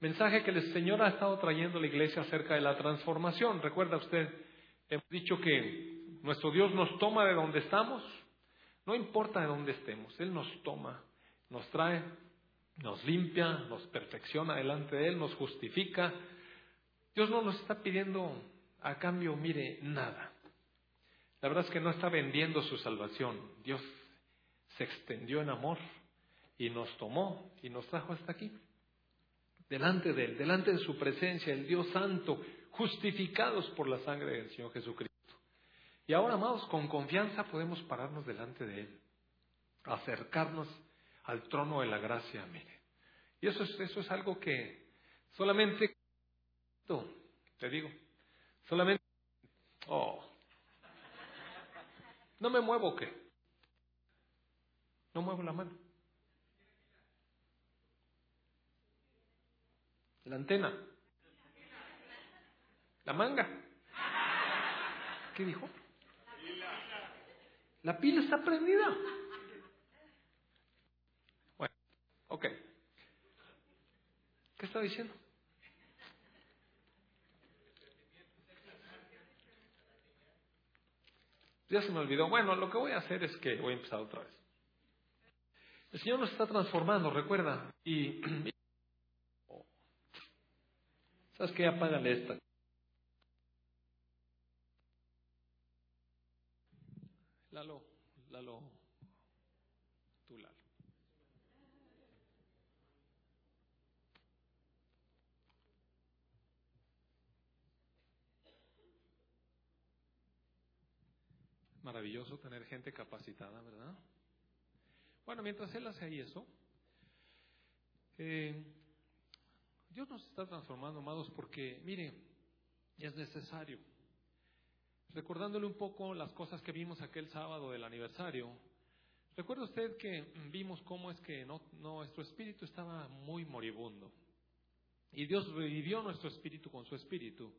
mensaje que el Señor ha estado trayendo a la iglesia acerca de la transformación. Recuerda usted, hemos dicho que nuestro Dios nos toma de donde estamos, no importa de dónde estemos, Él nos toma, nos trae, nos limpia, nos perfecciona delante de Él, nos justifica. Dios no nos está pidiendo a cambio, mire, nada. La verdad es que no está vendiendo su salvación. Dios se extendió en amor y nos tomó y nos trajo hasta aquí. Delante de Él, delante de su presencia, el Dios Santo, justificados por la sangre del Señor Jesucristo. Y ahora, amados, con confianza podemos pararnos delante de Él, acercarnos al trono de la gracia, mire. Y eso es, eso es algo que solamente, te digo, solamente, oh, no me muevo, ¿qué? No muevo la mano. La antena. La manga. ¿Qué dijo? La pila está prendida. Bueno, ok. ¿Qué está diciendo? Ya se me olvidó. Bueno, lo que voy a hacer es que voy a empezar otra vez. El Señor nos está transformando, recuerda. Y. ¿Sabes qué? Apágale esta. Lalo, Lalo, tú Lalo. Maravilloso tener gente capacitada, ¿verdad? Bueno, mientras él hace ahí eso, eh, Dios nos está transformando, amados, porque, mire, es necesario recordándole un poco las cosas que vimos aquel sábado del aniversario, recuerda usted que vimos cómo es que nuestro espíritu estaba muy moribundo. Y Dios revivió nuestro espíritu con su espíritu.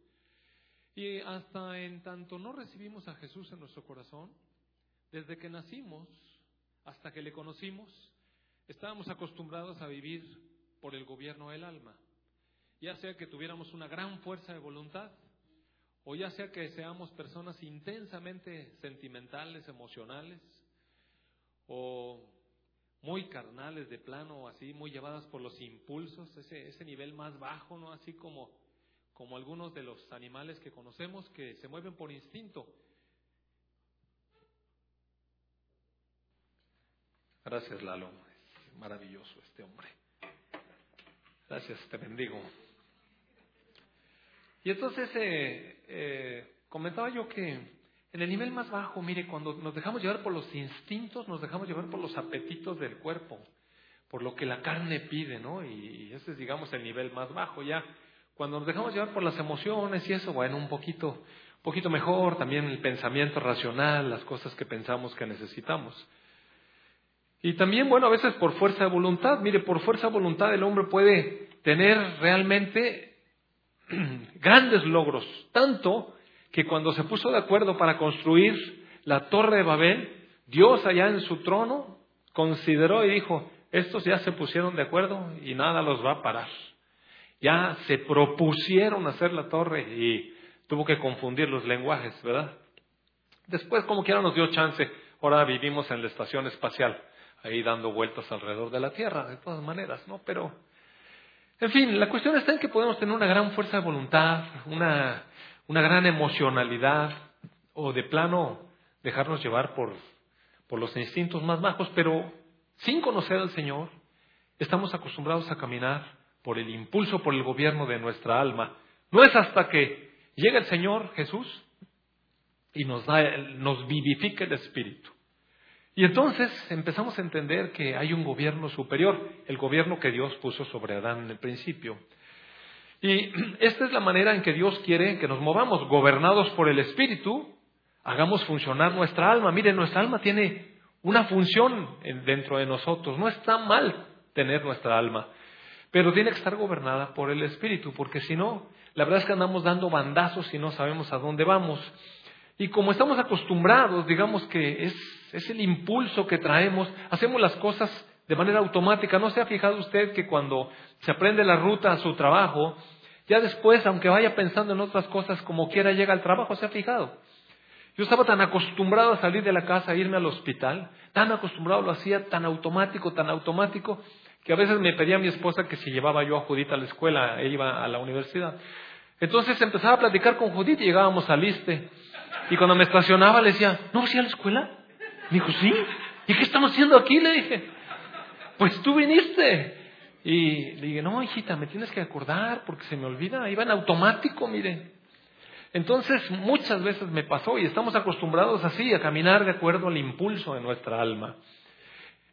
Y hasta en tanto no recibimos a Jesús en nuestro corazón, desde que nacimos hasta que le conocimos, estábamos acostumbrados a vivir por el gobierno del alma. Ya sea que tuviéramos una gran fuerza de voluntad, o ya sea que seamos personas intensamente sentimentales, emocionales, o muy carnales de plano, así, muy llevadas por los impulsos, ese, ese nivel más bajo, ¿no? Así como, como algunos de los animales que conocemos que se mueven por instinto. Gracias, Lalo. Es maravilloso este hombre. Gracias, te bendigo. Y entonces eh, eh, comentaba yo que en el nivel más bajo, mire, cuando nos dejamos llevar por los instintos, nos dejamos llevar por los apetitos del cuerpo, por lo que la carne pide, ¿no? Y ese es, digamos, el nivel más bajo. Ya cuando nos dejamos llevar por las emociones y eso, bueno, un poquito, un poquito mejor, también el pensamiento racional, las cosas que pensamos que necesitamos. Y también, bueno, a veces por fuerza de voluntad, mire, por fuerza de voluntad el hombre puede tener realmente grandes logros, tanto que cuando se puso de acuerdo para construir la torre de Babel, Dios allá en su trono consideró y dijo, estos ya se pusieron de acuerdo y nada los va a parar. Ya se propusieron hacer la torre y tuvo que confundir los lenguajes, ¿verdad? Después, como quiera, nos dio chance. Ahora vivimos en la estación espacial, ahí dando vueltas alrededor de la Tierra, de todas maneras, ¿no? Pero en fin, la cuestión está en que podemos tener una gran fuerza de voluntad, una, una gran emocionalidad, o de plano dejarnos llevar por, por los instintos más bajos, pero sin conocer al Señor, estamos acostumbrados a caminar por el impulso, por el gobierno de nuestra alma. No es hasta que llega el Señor Jesús y nos, da, nos vivifica el Espíritu. Y entonces empezamos a entender que hay un gobierno superior, el gobierno que Dios puso sobre Adán en el principio. Y esta es la manera en que Dios quiere que nos movamos, gobernados por el Espíritu, hagamos funcionar nuestra alma. Miren, nuestra alma tiene una función dentro de nosotros. No está mal tener nuestra alma, pero tiene que estar gobernada por el Espíritu, porque si no, la verdad es que andamos dando bandazos y no sabemos a dónde vamos. Y como estamos acostumbrados, digamos que es, es el impulso que traemos, hacemos las cosas de manera automática. ¿No se ha fijado usted que cuando se aprende la ruta a su trabajo, ya después, aunque vaya pensando en otras cosas, como quiera llega al trabajo? ¿Se ha fijado? Yo estaba tan acostumbrado a salir de la casa, a irme al hospital, tan acostumbrado, lo hacía tan automático, tan automático, que a veces me pedía a mi esposa que si llevaba yo a Judith a la escuela, ella iba a la universidad. Entonces empezaba a platicar con Judith y llegábamos al Liste. Y cuando me estacionaba le decía, ¿no vas a, a la escuela? Me dijo, sí. ¿Y qué estamos haciendo aquí? Le dije, pues tú viniste. Y le dije, no, hijita, me tienes que acordar porque se me olvida. Iba en automático, mire. Entonces muchas veces me pasó y estamos acostumbrados así a caminar de acuerdo al impulso de nuestra alma.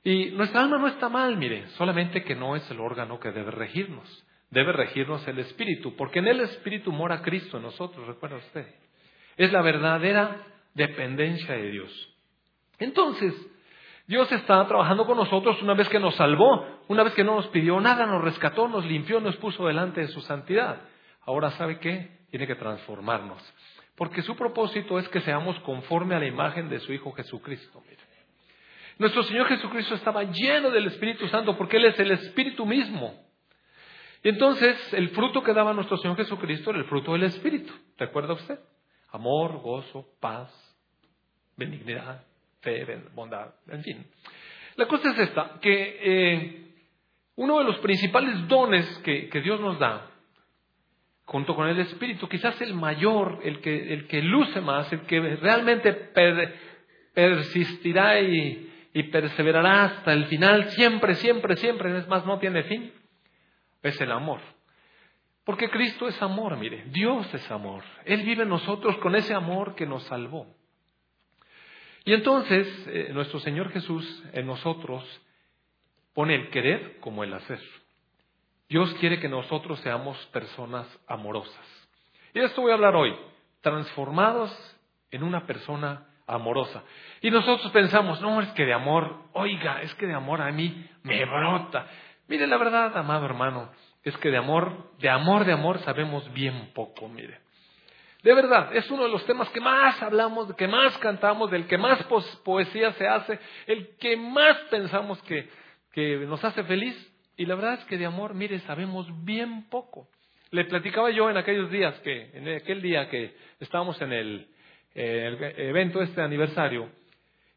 Y nuestra alma no está mal, mire, solamente que no es el órgano que debe regirnos. Debe regirnos el Espíritu, porque en el Espíritu mora Cristo en nosotros, recuerda usted. Es la verdadera dependencia de Dios. Entonces, Dios está trabajando con nosotros una vez que nos salvó, una vez que no nos pidió nada, nos rescató, nos limpió, nos puso delante de su santidad. Ahora, ¿sabe qué? tiene que transformarnos. Porque su propósito es que seamos conforme a la imagen de su Hijo Jesucristo. Nuestro Señor Jesucristo estaba lleno del Espíritu Santo porque Él es el Espíritu mismo. Y entonces el fruto que daba nuestro Señor Jesucristo era el fruto del Espíritu. ¿Recuerda usted? Amor, gozo, paz, benignidad, fe, bondad, en fin. La cosa es esta, que eh, uno de los principales dones que Dios nos da junto con el Espíritu, quizás el mayor, el que, el que luce más, el que realmente persistirá y, y perseverará hasta el final, siempre, siempre, siempre, es más, no tiene fin, es el amor. Porque Cristo es amor, mire, Dios es amor. Él vive en nosotros con ese amor que nos salvó. Y entonces eh, nuestro Señor Jesús en nosotros pone el querer como el hacer. Dios quiere que nosotros seamos personas amorosas. Y esto voy a hablar hoy, transformados en una persona amorosa. Y nosotros pensamos, no, es que de amor, oiga, es que de amor a mí me brota. Mire, la verdad, amado hermano, es que de amor, de amor, de amor sabemos bien poco, mire. De verdad, es uno de los temas que más hablamos, que más cantamos, del que más poesía se hace, el que más pensamos que, que nos hace feliz. Y la verdad es que de amor, mire, sabemos bien poco. Le platicaba yo en aquellos días que, en aquel día que estábamos en el, evento, este aniversario,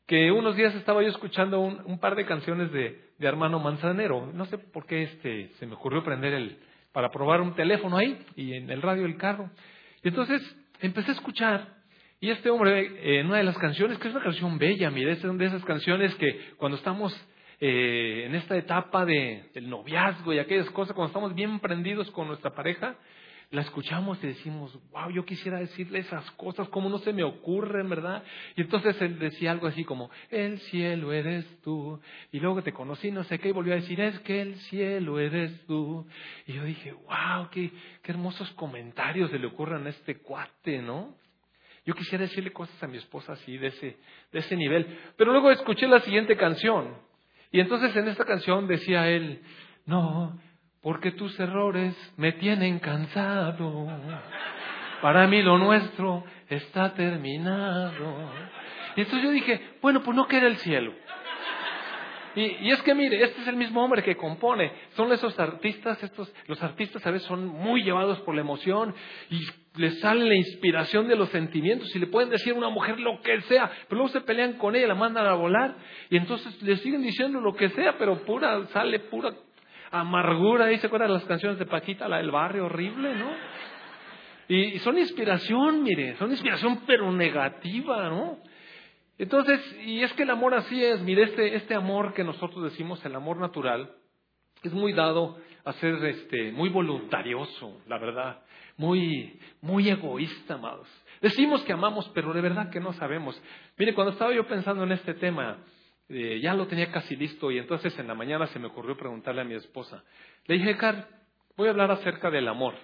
que unos días estaba yo escuchando un, par de canciones de, de, Armando Manzanero. No sé por qué este, se me ocurrió prender el, para probar un teléfono ahí y en el radio del carro. Y entonces empecé a escuchar y este hombre, en una de las canciones, que es una canción bella, mire, es de esas canciones que cuando estamos eh, en esta etapa de, del noviazgo y aquellas cosas, cuando estamos bien prendidos con nuestra pareja, la escuchamos y decimos, wow, yo quisiera decirle esas cosas, como no se me ocurren, ¿verdad? Y entonces él decía algo así como, el cielo eres tú. Y luego te conocí, no sé qué, y volvió a decir, es que el cielo eres tú. Y yo dije, wow, qué, qué hermosos comentarios se le ocurren a este cuate, ¿no? Yo quisiera decirle cosas a mi esposa así, de ese, de ese nivel. Pero luego escuché la siguiente canción. Y entonces en esta canción decía él, no, porque tus errores me tienen cansado. Para mí lo nuestro está terminado. Y entonces yo dije, bueno, pues no queda el cielo. Y, es que mire, este es el mismo hombre que compone. Son esos artistas, estos, los artistas a veces son muy llevados por la emoción y les sale la inspiración de los sentimientos y le pueden decir a una mujer lo que sea, pero luego se pelean con ella, la mandan a volar y entonces le siguen diciendo lo que sea, pero pura, sale pura amargura. Se acuerdan las canciones de Paquita, la del barrio horrible, ¿no? Y, y son inspiración, mire, son inspiración pero negativa, ¿no? Entonces, y es que el amor así es, mire, este, este amor que nosotros decimos, el amor natural, es muy dado a ser este, muy voluntarioso, la verdad, muy, muy egoísta, amados. Decimos que amamos, pero de verdad que no sabemos. Mire, cuando estaba yo pensando en este tema, eh, ya lo tenía casi listo y entonces en la mañana se me ocurrió preguntarle a mi esposa. Le dije, Car, voy a hablar acerca del amor.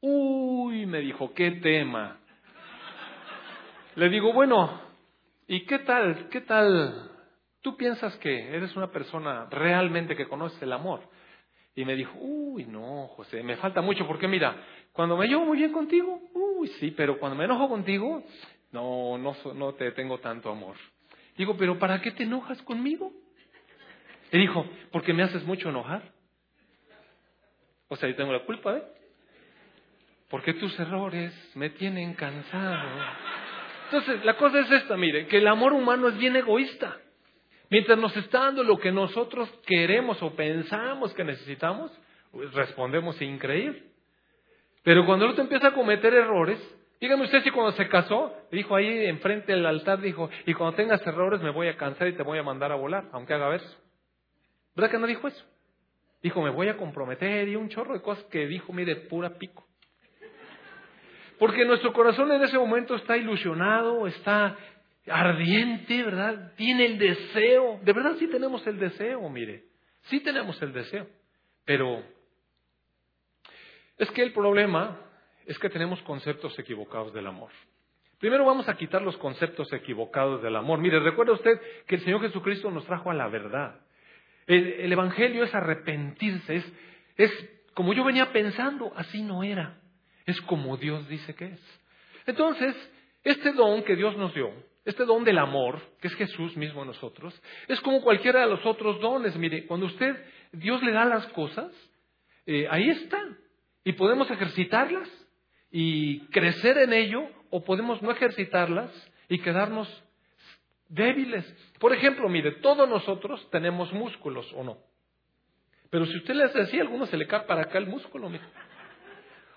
Uy, me dijo, ¿qué tema? Le digo, bueno, ¿Y qué tal? ¿Qué tal? ¿Tú piensas que eres una persona realmente que conoce el amor? Y me dijo, uy, no, José, me falta mucho porque mira, cuando me llevo muy bien contigo, uy, sí, pero cuando me enojo contigo, no, no, no te tengo tanto amor. Digo, pero ¿para qué te enojas conmigo? Y dijo, porque me haces mucho enojar. O sea, yo tengo la culpa, ¿eh? Porque tus errores me tienen cansado. Entonces, la cosa es esta, mire, que el amor humano es bien egoísta. Mientras nos está dando lo que nosotros queremos o pensamos que necesitamos, pues respondemos increíble. Pero cuando el otro empieza a cometer errores, dígame usted si cuando se casó, dijo ahí enfrente del altar, dijo, y cuando tengas errores me voy a cansar y te voy a mandar a volar, aunque haga verso. ¿Verdad que no dijo eso? Dijo, me voy a comprometer y un chorro de cosas que dijo, mire, pura pico. Porque nuestro corazón en ese momento está ilusionado, está ardiente, ¿verdad? Tiene el deseo. De verdad sí tenemos el deseo, mire. Sí tenemos el deseo. Pero es que el problema es que tenemos conceptos equivocados del amor. Primero vamos a quitar los conceptos equivocados del amor. Mire, recuerda usted que el Señor Jesucristo nos trajo a la verdad. El, Evangelio es arrepentirse, es, es como yo venía pensando, así no era. Es como Dios dice que es. Entonces, este don que Dios nos dio, este don del amor, que es Jesús mismo a nosotros, es como cualquiera de los otros dones. Mire, cuando usted, Dios le da las cosas, eh, ahí están. Y podemos ejercitarlas y crecer en ello, o podemos no ejercitarlas y quedarnos débiles. Por ejemplo, mire, todos nosotros tenemos músculos, ¿o no? Pero si usted le hace así, a algunos se le cae para acá el músculo, mire.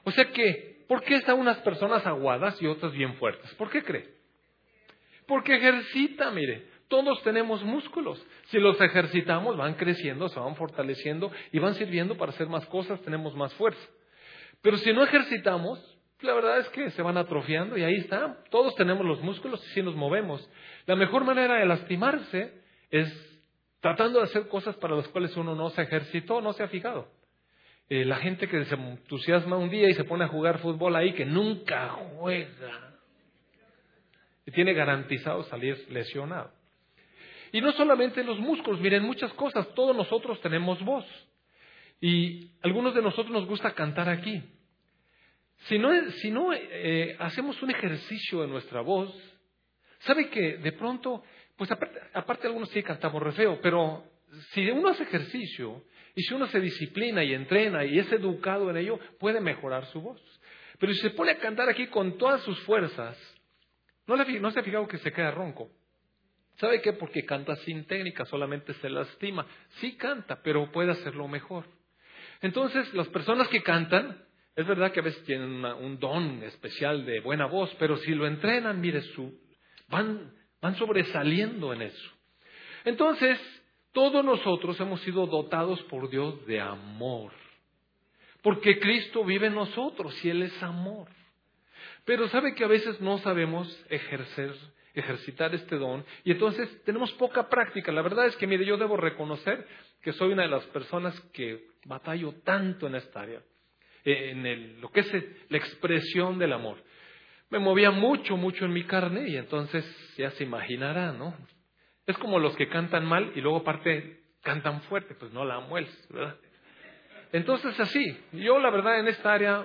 O sea que, ¿por qué están unas personas aguadas y otras bien fuertes? ¿Por qué cree? Porque ejercita, mire. Todos tenemos músculos. Si los ejercitamos, van creciendo, se van fortaleciendo y van sirviendo para hacer más cosas, tenemos más fuerza. Pero si no ejercitamos, la verdad es que se van atrofiando y ahí está. Todos tenemos los músculos y si nos movemos. La mejor manera de lastimarse es tratando de hacer cosas para las cuales uno no se ejercitó, no se ha fijado. Eh, la gente que se entusiasma un día y se pone a jugar fútbol ahí, que nunca juega, y tiene garantizado salir lesionado. Y no solamente los músculos, miren muchas cosas, todos nosotros tenemos voz. Y algunos de nosotros nos gusta cantar aquí. Si no, eh, hacemos un ejercicio de nuestra voz, ¿sabe que de pronto, pues aparte, aparte algunos sí cantamos re feo, pero si uno hace ejercicio y si uno se disciplina y entrena y es educado en ello, puede mejorar su voz. Pero si se pone a cantar aquí con todas sus fuerzas, no, no se ha fijado que se queda ronco. ¿Sabe qué? Porque canta sin técnica, solamente se lastima. Sí canta, pero puede hacerlo mejor. Entonces, las personas que cantan, es verdad que a veces tienen un don especial de buena voz, pero si lo entrenan, mire, van, van sobresaliendo en eso. Entonces, todos nosotros hemos sido dotados por Dios de amor. Porque Cristo vive en nosotros y Él es amor. Pero sabe que a veces no sabemos ejercer, ejercitar este don y entonces tenemos poca práctica. La verdad es que, mire, yo debo reconocer que soy una de las personas que batallo tanto en esta área, en lo que es la expresión del amor. Me movía mucho, mucho en mi carne y entonces ya se imaginará, ¿no? Es como los que cantan mal y luego aparte cantan fuerte, pues no la mueles, ¿verdad? Entonces así, yo la verdad en esta área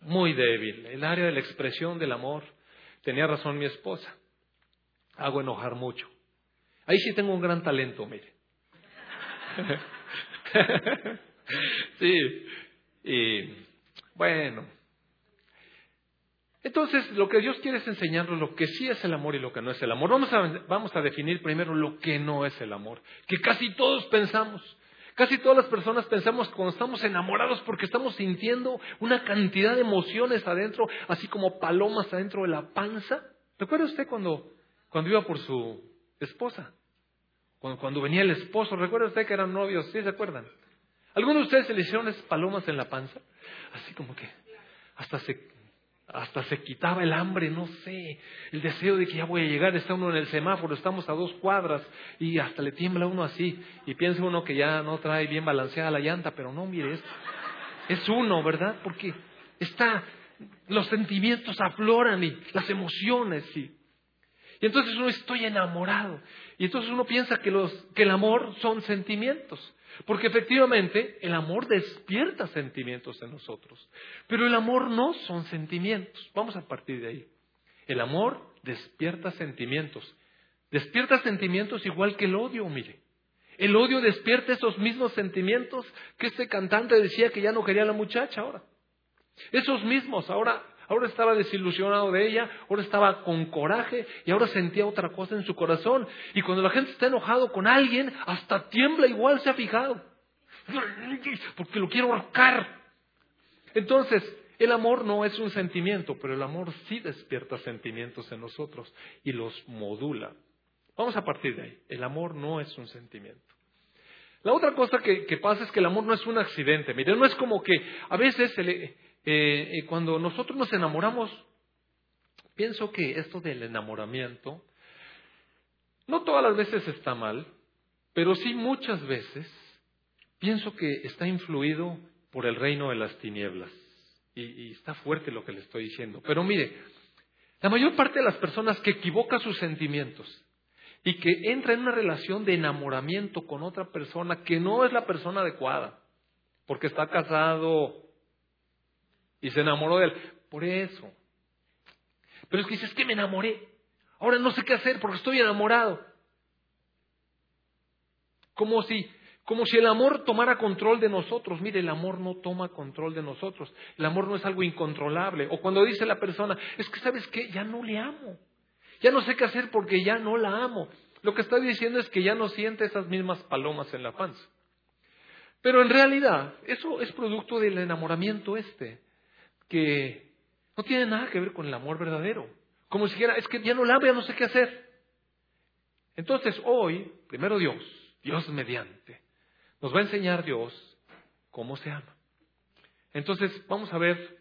muy débil, el área de la expresión del amor, tenía razón mi esposa, hago enojar mucho. Ahí sí tengo un gran talento, mire. sí, y bueno, entonces, lo que Dios quiere es enseñarnos lo que sí es el amor y lo que no es el amor. Vamos a, vamos a definir primero lo que no es el amor, que casi todos pensamos. Casi todas las personas pensamos cuando estamos enamorados porque estamos sintiendo una cantidad de emociones adentro, así como palomas adentro de la panza. ¿Recuerda usted cuando, cuando iba por su esposa? Cuando, cuando venía el esposo, ¿recuerda usted que eran novios? ¿Sí se acuerdan? ¿Alguno de ustedes se le hicieron esas palomas en la panza? Así como que hasta se hasta se quitaba el hambre, no sé, el deseo de que ya voy a llegar, está uno en el semáforo, estamos a dos cuadras y hasta le tiembla uno así y piensa uno que ya no trae bien balanceada la llanta, pero no, mire, es, es uno, ¿verdad? Porque está, los sentimientos afloran y las emociones y, y entonces uno estoy enamorado y entonces uno piensa que, los, que el amor son sentimientos. Porque efectivamente el amor despierta sentimientos en nosotros, pero el amor no son sentimientos. Vamos a partir de ahí. El amor despierta sentimientos. Despierta sentimientos igual que el odio, mire. El odio despierta esos mismos sentimientos que este cantante decía que ya no quería a la muchacha ahora. Esos mismos, ahora, ahora estaba desilusionado de ella, ahora estaba con coraje y ahora sentía otra cosa en su corazón. Y cuando la gente está enojado con alguien, hasta tiembla igual, se ha fijado. Porque lo quiero ahorcar. Entonces, el amor no es un sentimiento, pero el amor sí despierta sentimientos en nosotros y los modula. Vamos a partir de ahí. El amor no es un sentimiento. La otra cosa que, pasa es que el amor no es un accidente. Mire, no es como que a veces eh, eh, cuando nosotros nos enamoramos, pienso que esto del enamoramiento, no todas las veces está mal, pero sí muchas veces pienso que está influido por el reino de las tinieblas. Y, está fuerte lo que le estoy diciendo. Pero mire, la mayor parte de las personas que equivoca sus sentimientos y que entra en una relación de enamoramiento con otra persona que no es la persona adecuada, porque está casado y se enamoró de él, por eso. Pero es que dices, es que me enamoré, ahora no sé qué hacer porque estoy enamorado. Como si como si el amor tomara control de nosotros. Mire, el amor no toma control de nosotros. El amor no es algo incontrolable. O cuando dice la persona, es que sabes qué, ya no le amo. Ya no sé qué hacer porque ya no la amo. Lo que está diciendo es que ya no siente esas mismas palomas en la panza. Pero en realidad, eso es producto del enamoramiento este, que no tiene nada que ver con el amor verdadero. Como si dijera, es que ya no la amo, ya no sé qué hacer. Entonces hoy, primero Dios, Dios mediante, nos va a enseñar Dios cómo se ama. Entonces, vamos a ver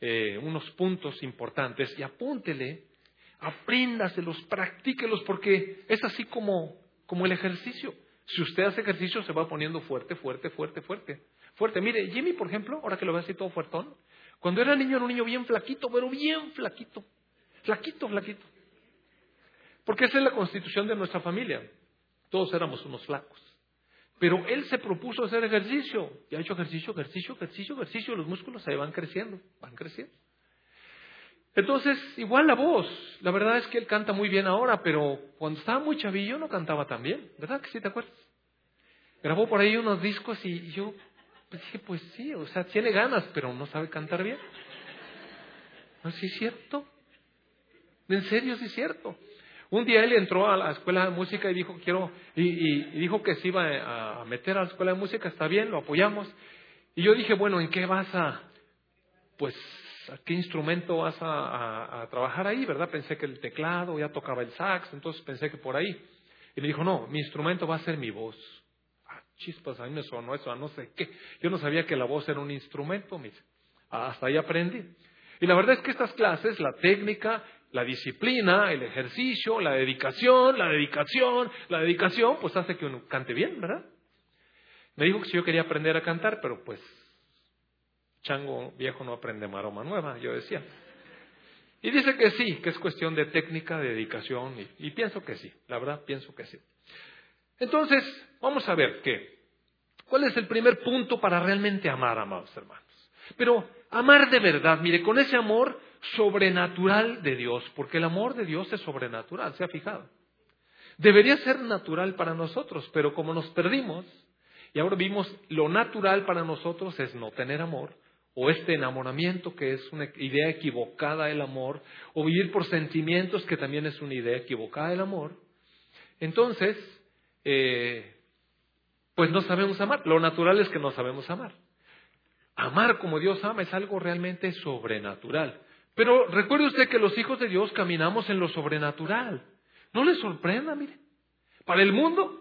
eh, unos puntos importantes y apúntele, apréndaselos, practíquelos, porque es así como, como el ejercicio. Si usted hace ejercicio, se va poniendo fuerte, fuerte, fuerte, fuerte. Fuerte. Mire, Jimmy, por ejemplo, ahora que lo ve así todo fuertón, cuando era niño era un niño bien flaquito, pero bien flaquito. Flaquito, flaquito. Porque esa es la constitución de nuestra familia. Todos éramos unos flacos. Pero él se propuso hacer ejercicio. Y ha hecho ejercicio, ejercicio, ejercicio, ejercicio. Los músculos ahí van creciendo, van creciendo. Entonces, igual la voz. La verdad es que él canta muy bien ahora, pero cuando estaba muy chavillo no cantaba tan bien. ¿Verdad que sí te acuerdas? Grabó por ahí unos discos y yo pues dije, pues sí, o sea, tiene ganas, pero no sabe cantar bien. ¿No sí es cierto? En serio, sí es cierto. Un día él entró a la escuela de música y dijo, quiero, y, dijo que se iba a meter a la escuela de música, está bien, lo apoyamos. Y yo dije, bueno, ¿en qué vas a, pues, a qué instrumento vas a, trabajar ahí, verdad? Pensé que el teclado, ya tocaba el sax, entonces pensé que por ahí. Y me dijo, no, mi instrumento va a ser mi voz. Chispas, a mí me sonó eso, a no sé qué. Yo no sabía que la voz era un instrumento. Hasta ahí aprendí. Y la verdad es que estas clases, la técnica la disciplina, el ejercicio, la dedicación, la dedicación, la dedicación, pues hace que uno cante bien, ¿verdad? Me dijo que si yo quería aprender a cantar, pero pues chango viejo no aprende maroma nueva, yo decía. Y dice que sí, que es cuestión de técnica, de dedicación, y pienso que sí, la verdad pienso que sí. Entonces, vamos a ver qué. ¿Cuál es el primer punto para realmente amar, amados hermanos? Pero amar de verdad, mire, con ese amor sobrenatural de Dios, porque el amor de Dios es sobrenatural, ¿se ha fijado? Debería ser natural para nosotros, pero como nos perdimos y ahora vimos lo natural para nosotros es no tener amor, o este enamoramiento que es una idea equivocada del amor, o vivir por sentimientos que también es una idea equivocada del amor, entonces, eh, pues no sabemos amar. Lo natural es que no sabemos amar. Amar como Dios ama es algo realmente sobrenatural. Pero recuerde usted que los hijos de Dios caminamos en lo sobrenatural. No le sorprenda, mire. Para el mundo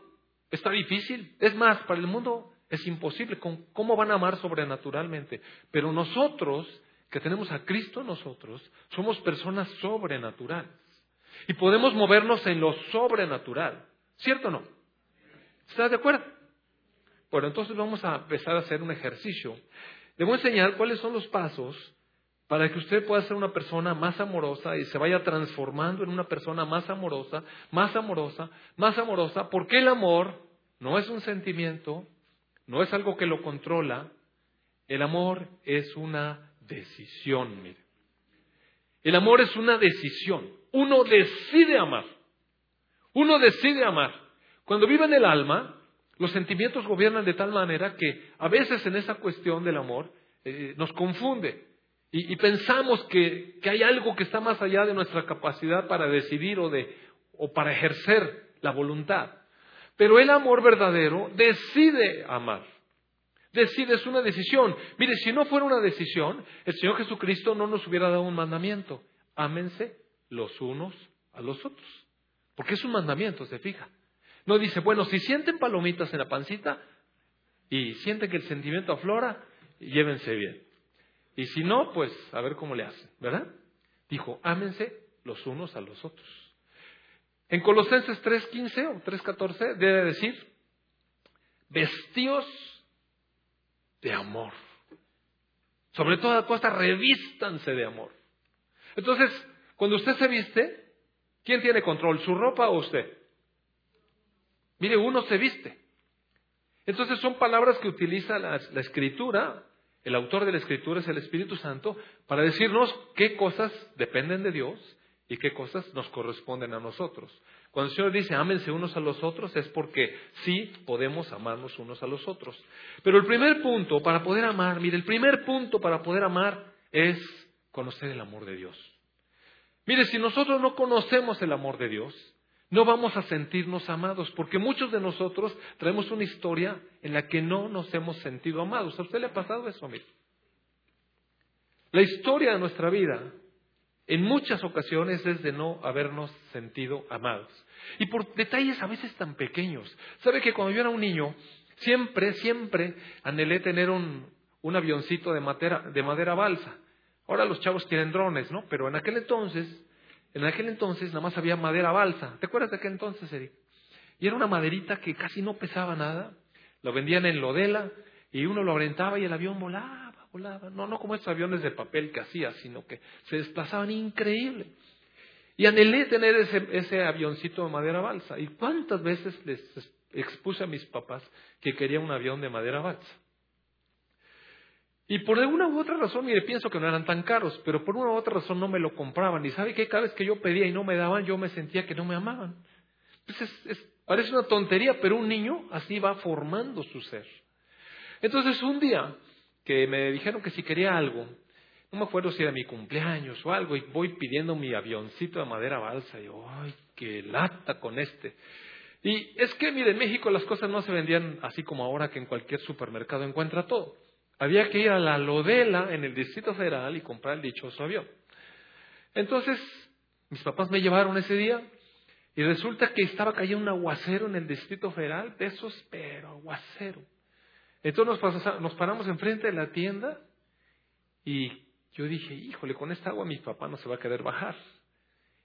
está difícil. Es más, para el mundo es imposible. ¿Cómo van a amar sobrenaturalmente? Pero nosotros, que tenemos a Cristo nosotros, somos personas sobrenaturales. Y podemos movernos en lo sobrenatural. ¿Cierto o no? ¿Estás de acuerdo? Bueno, entonces vamos a empezar a hacer un ejercicio. Le voy a enseñar cuáles son los pasos para que usted pueda ser una persona más amorosa y se vaya transformando en una persona más amorosa, más amorosa, más amorosa, porque el amor no es un sentimiento, no es algo que lo controla, el amor es una decisión, mire. El amor es una decisión. Uno decide amar. Uno decide amar. Cuando vive en el alma, Los sentimientos gobiernan de tal manera que a veces en esa cuestión del amor eh, nos confunde y, pensamos que, que, hay algo que está más allá de nuestra capacidad para decidir o, de, o para ejercer la voluntad. Pero el amor verdadero decide amar. Decide, es una decisión. Mire, si no fuera una decisión, el Señor Jesucristo no nos hubiera dado un mandamiento. Ámense los unos a los otros. Porque es un mandamiento, se fija. No dice, bueno, si sienten palomitas en la pancita y sienten que el sentimiento aflora, llévense bien. Y si no, pues a ver cómo le hacen, ¿verdad? Dijo, ámense los unos a los otros. En Colosenses 3.15 o 3.14 debe decir, vestíos de amor. Sobre toda cosa, revístanse de amor. Entonces, cuando usted se viste, ¿quién tiene control, su ropa o usted? Mire, uno se viste. Entonces son palabras que utiliza la, escritura, el autor de la escritura es el Espíritu Santo, para decirnos qué cosas dependen de Dios y qué cosas nos corresponden a nosotros. Cuando el Señor dice ámense unos a los otros es porque sí podemos amarnos unos a los otros. Pero el primer punto para poder amar, mire, el primer punto para poder amar es conocer el amor de Dios. Mire, si nosotros no conocemos el amor de Dios, no vamos a sentirnos amados, porque muchos de nosotros traemos una historia en la que no nos hemos sentido amados. ¿A usted le ha pasado eso, mire? La historia de nuestra vida en muchas ocasiones es de no habernos sentido amados. Y por detalles a veces tan pequeños. ¿Sabe que cuando yo era un niño, siempre, siempre anhelé tener un, un avioncito de madera, de madera balsa? Ahora los chavos tienen drones, ¿no? Pero en aquel entonces, en aquel entonces nada más había madera balsa. ¿Te acuerdas de aquel entonces, Eric? Y era una maderita que casi no pesaba nada. Lo vendían en Lodela y uno lo aventaba y el avión volaba no, no como estos aviones de papel que hacía, sino que se desplazaban increíble. Y anhelé tener ese, ese avioncito de madera balsa. ¿Y cuántas veces les expuse a mis papás que quería un avión de madera balsa? Y por alguna u otra razón, mire, pienso que no eran tan caros, pero por una u otra razón no me lo compraban. Y sabe que cada vez que yo pedía y no me daban, yo me sentía que no me amaban. Parece una tontería, pero un niño así va formando su ser. Entonces, un día que me dijeron que si quería algo, no me acuerdo si era mi cumpleaños o algo, y voy pidiendo mi avioncito de madera balsa, y yo, ay, qué lata con este. Y es que, mire, en México las cosas no se vendían así como ahora que en cualquier supermercado encuentra todo. Había que ir a la Lodela en el Distrito Federal y comprar el dichoso avión. Entonces, mis papás me llevaron ese día y resulta que estaba cayendo un aguacero en el Distrito Federal, de esos, pero aguacero. Entonces nos, paramos enfrente de la tienda y yo dije, híjole, con esta agua mi papá no se va a querer bajar.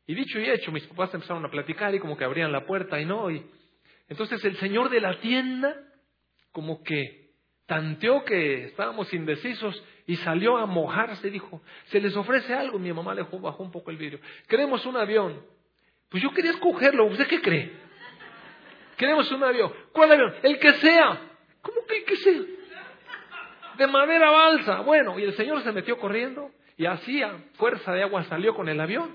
Y dicho y hecho, mis papás empezaron a platicar y como que abrían la puerta y no. Y entonces el señor de la tienda como que tanteó que estábamos indecisos y salió a mojarse. Dijo, ¿se les ofrece algo? Mi mamá le bajó un poco el vidrio. Queremos un avión. Pues yo quería escogerlo. ¿Usted qué cree? Queremos un avión. ¿Cuál avión? El que sea. ¿Cómo que, que sea? De madera balsa. Bueno, y el señor se metió corriendo y hacía fuerza de agua salió con el avión.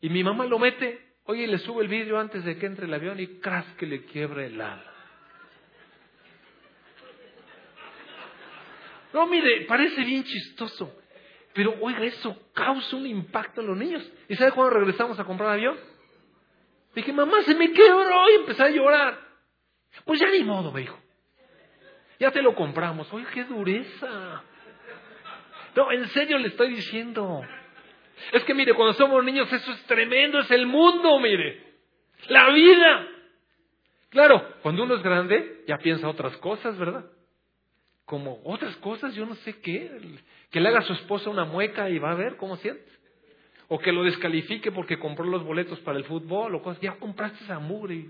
Y mi mamá lo mete, oye, le sube el vidrio antes de que entre el avión y cras que le quiebre el ala. No, mire, parece bien chistoso. Pero oiga, eso causa un impacto en los niños. ¿Y sabe cuándo regresamos a comprar avión? Dije, mamá, se me quebró y empecé a llorar. Pues ya ni modo, me dijo. Ya te lo compramos. Oye, qué dureza. No, en serio le estoy diciendo. Es que mire, cuando somos niños eso es tremendo, es el mundo, mire. La vida. Claro, cuando uno es grande ya piensa otras cosas, ¿verdad? Como otras cosas, yo no sé qué. Que le haga a su esposa una mueca y va a ver cómo siente. O que lo descalifique porque compró los boletos para el fútbol o cosas. Ya compraste esa mugre.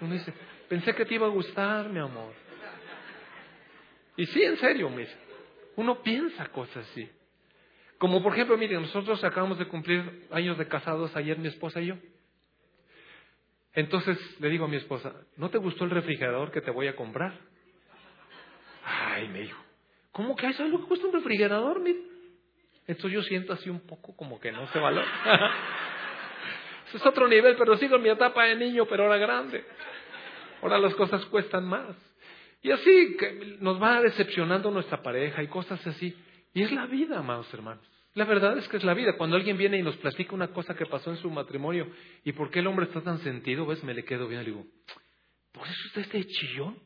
Uno dice, Pensé que te iba a gustar, mi amor. Y sí, en serio, mire, uno piensa cosas así. Como por ejemplo, miren, nosotros acabamos de cumplir años de casados ayer mi esposa y yo. Entonces le digo a mi esposa, ¿no te gustó el refrigerador que te voy a comprar? Ay, me dijo, ¿cómo que eso es lo que cuesta un refrigerador? Mire? Entonces yo siento así un poco como que no se valora. es otro nivel, pero sigo en mi etapa de niño, pero ahora grande. ahora las cosas cuestan más. Y así nos va decepcionando nuestra pareja y cosas así. Y es la vida, amados hermanos. La verdad es que es la vida. Cuando alguien viene y nos platica una cosa que pasó en su matrimonio y por qué el hombre está tan sentido, ves, me le quedo bien y digo, ¿por eso usted está chillón?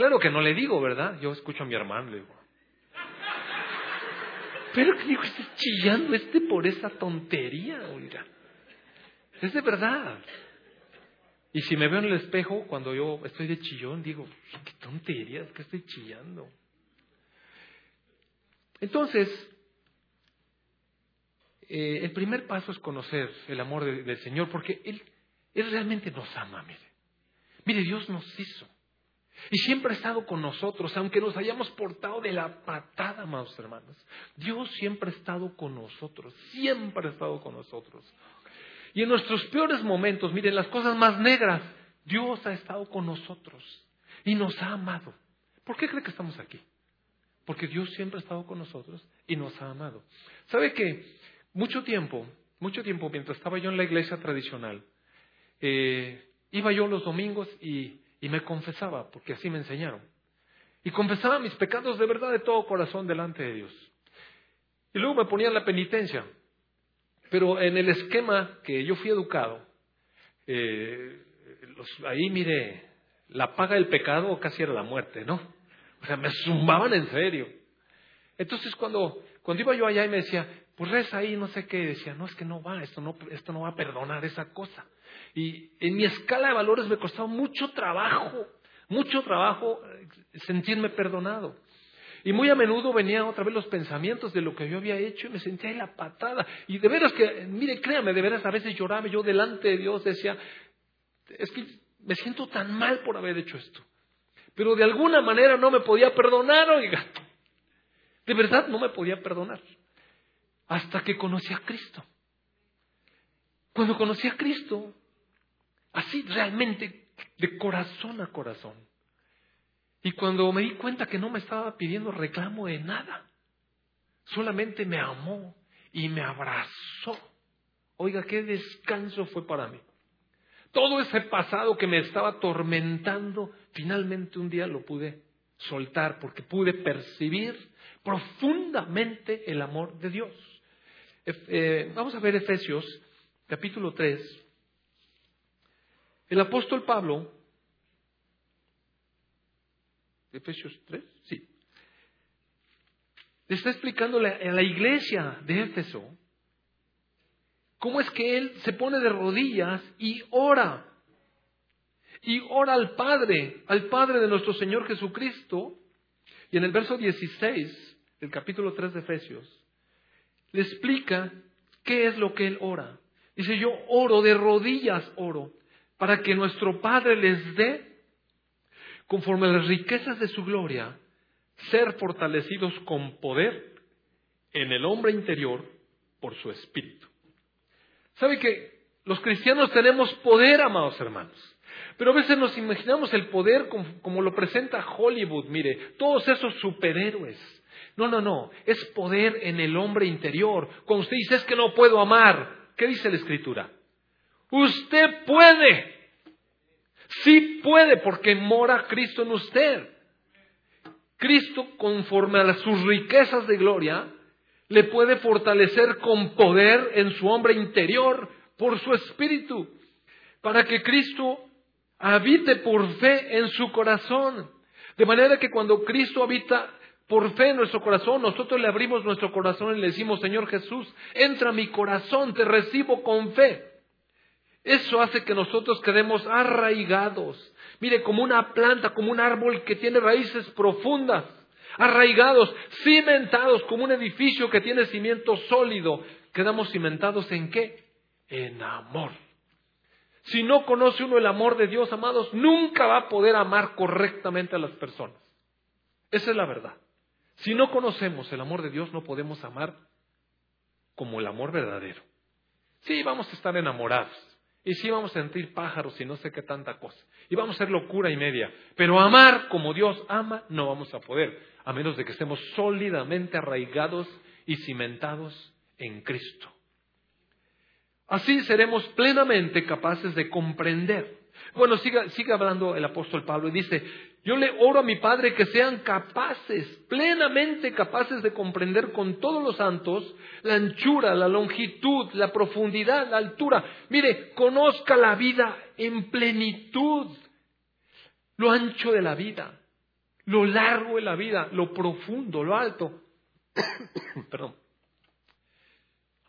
Claro que no le digo, ¿verdad? Yo escucho a mi hermano, le digo. Pero que está chillando este por esa tontería, oiga. Es de verdad. Y si me veo en el espejo cuando yo estoy de chillón, digo, qué tontería, es que estoy chillando. Entonces, eh, el primer paso es conocer el amor del Señor, porque Él, Él realmente nos ama, mire. Mire, Dios nos hizo. Y siempre ha estado con nosotros, aunque nos hayamos portado de la patada, amados hermanos. Dios siempre ha estado con nosotros, siempre ha estado con nosotros. Y en nuestros peores momentos, miren, las cosas más negras, Dios ha estado con nosotros y nos ha amado. ¿Por qué cree que estamos aquí? Porque Dios siempre ha estado con nosotros y nos ha amado. ¿Sabe que mucho tiempo, mucho tiempo, mientras estaba yo en la iglesia tradicional, eh, iba yo los domingos y, y me confesaba, porque así me enseñaron. Y confesaba mis pecados de verdad de todo corazón delante de Dios. Y luego me ponía la penitencia. Pero en el esquema que yo fui educado, eh, ahí mire, la paga del pecado casi era la muerte, ¿no? O sea, me zumbaban en serio. Entonces cuando, cuando iba yo allá y me decía, pues reza ahí, no sé qué, decía, no, es que no va, esto no, esto no va a perdonar esa cosa. Y en mi escala de valores me costaba mucho trabajo, mucho trabajo eh, sentirme perdonado. Y muy a menudo venían otra vez los pensamientos de lo que yo había hecho y me sentía ahí la patada. Y de veras que, mire, créame, de veras a veces lloraba yo delante de Dios, decía, es que me siento tan mal por haber hecho esto. Pero de alguna manera no me podía perdonar, oiga. De verdad no me podía perdonar hasta que conocí a Cristo. Cuando conocí a Cristo, así realmente de corazón a corazón. Y cuando me di cuenta que no me estaba pidiendo reclamo de nada, solamente me amó y me abrazó. Oiga, qué descanso fue para mí. Todo ese pasado que me estaba atormentando, finalmente un día lo pude soltar porque pude percibir profundamente el amor de Dios. Eh, vamos a ver Efesios capítulo 3. El apóstol Pablo, Efesios 3, sí, le está explicando a la iglesia de Éfeso cómo es que él se pone de rodillas y ora. Y ora al Padre, al Padre de nuestro Señor Jesucristo. Y en el verso 16 del capítulo 3 de Efesios, le explica qué es lo que él ora. Dice, yo oro, de rodillas oro, para que nuestro Padre les dé, conforme a las riquezas de su gloria, ser fortalecidos con poder en el hombre interior por su espíritu. ¿Sabe que los cristianos tenemos poder, amados hermanos? Pero a veces nos imaginamos el poder como, lo presenta Hollywood, mire, todos esos superhéroes no, no, no. Es poder en el hombre interior. Cuando usted dice es que no puedo amar, ¿qué dice la Escritura? Usted puede. Sí puede porque mora Cristo en usted. Cristo, conforme a sus riquezas de gloria, le puede fortalecer con poder en su hombre interior por su espíritu, para que Cristo habite por fe en su corazón. De manera que cuando Cristo habita por fe en nuestro corazón, nosotros le abrimos nuestro corazón y le decimos, Señor Jesús, entra a mi corazón, te recibo con fe. Eso hace que nosotros quedemos arraigados. Mire, como una planta, como un árbol que tiene raíces profundas, arraigados, cimentados, como un edificio que tiene cimiento sólido. Quedamos cimentados en qué? En amor. Si no conoce uno el amor de Dios, amados, nunca va a poder amar correctamente a las personas. Esa es la verdad. Si no conocemos el amor de Dios, no podemos amar como el amor verdadero. Sí, vamos a estar enamorados. Y sí vamos a sentir pájaros y no sé qué tanta cosa. Y vamos a ser locura y media. Pero amar como Dios ama, no vamos a poder. A menos de que estemos sólidamente arraigados y cimentados en Cristo. Así seremos plenamente capaces de comprender. Bueno, sigue, hablando el apóstol Pablo y dice, yo le oro a mi Padre que sean capaces, plenamente capaces de comprender con todos los santos la anchura, la longitud, la profundidad, la altura. Mire, conozca la vida en plenitud, lo ancho de la vida, lo largo de la vida, lo profundo, lo alto. Perdón.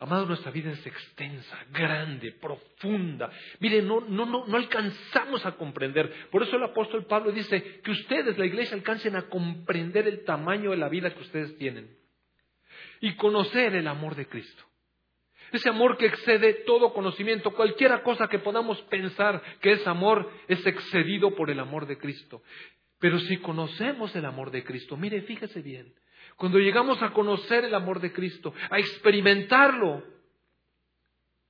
Amado, nuestra vida es extensa, grande, profunda. Mire, no, no, no, no alcanzamos a comprender. Por eso el apóstol Pablo dice que ustedes, la iglesia, alcancen a comprender el tamaño de la vida que ustedes tienen y conocer el amor de Cristo. Ese amor que excede todo conocimiento, cualquiera cosa que podamos pensar que es amor, es excedido por el amor de Cristo. Pero si conocemos el amor de Cristo, mire, fíjese bien, cuando llegamos a conocer el amor de Cristo, a experimentarlo,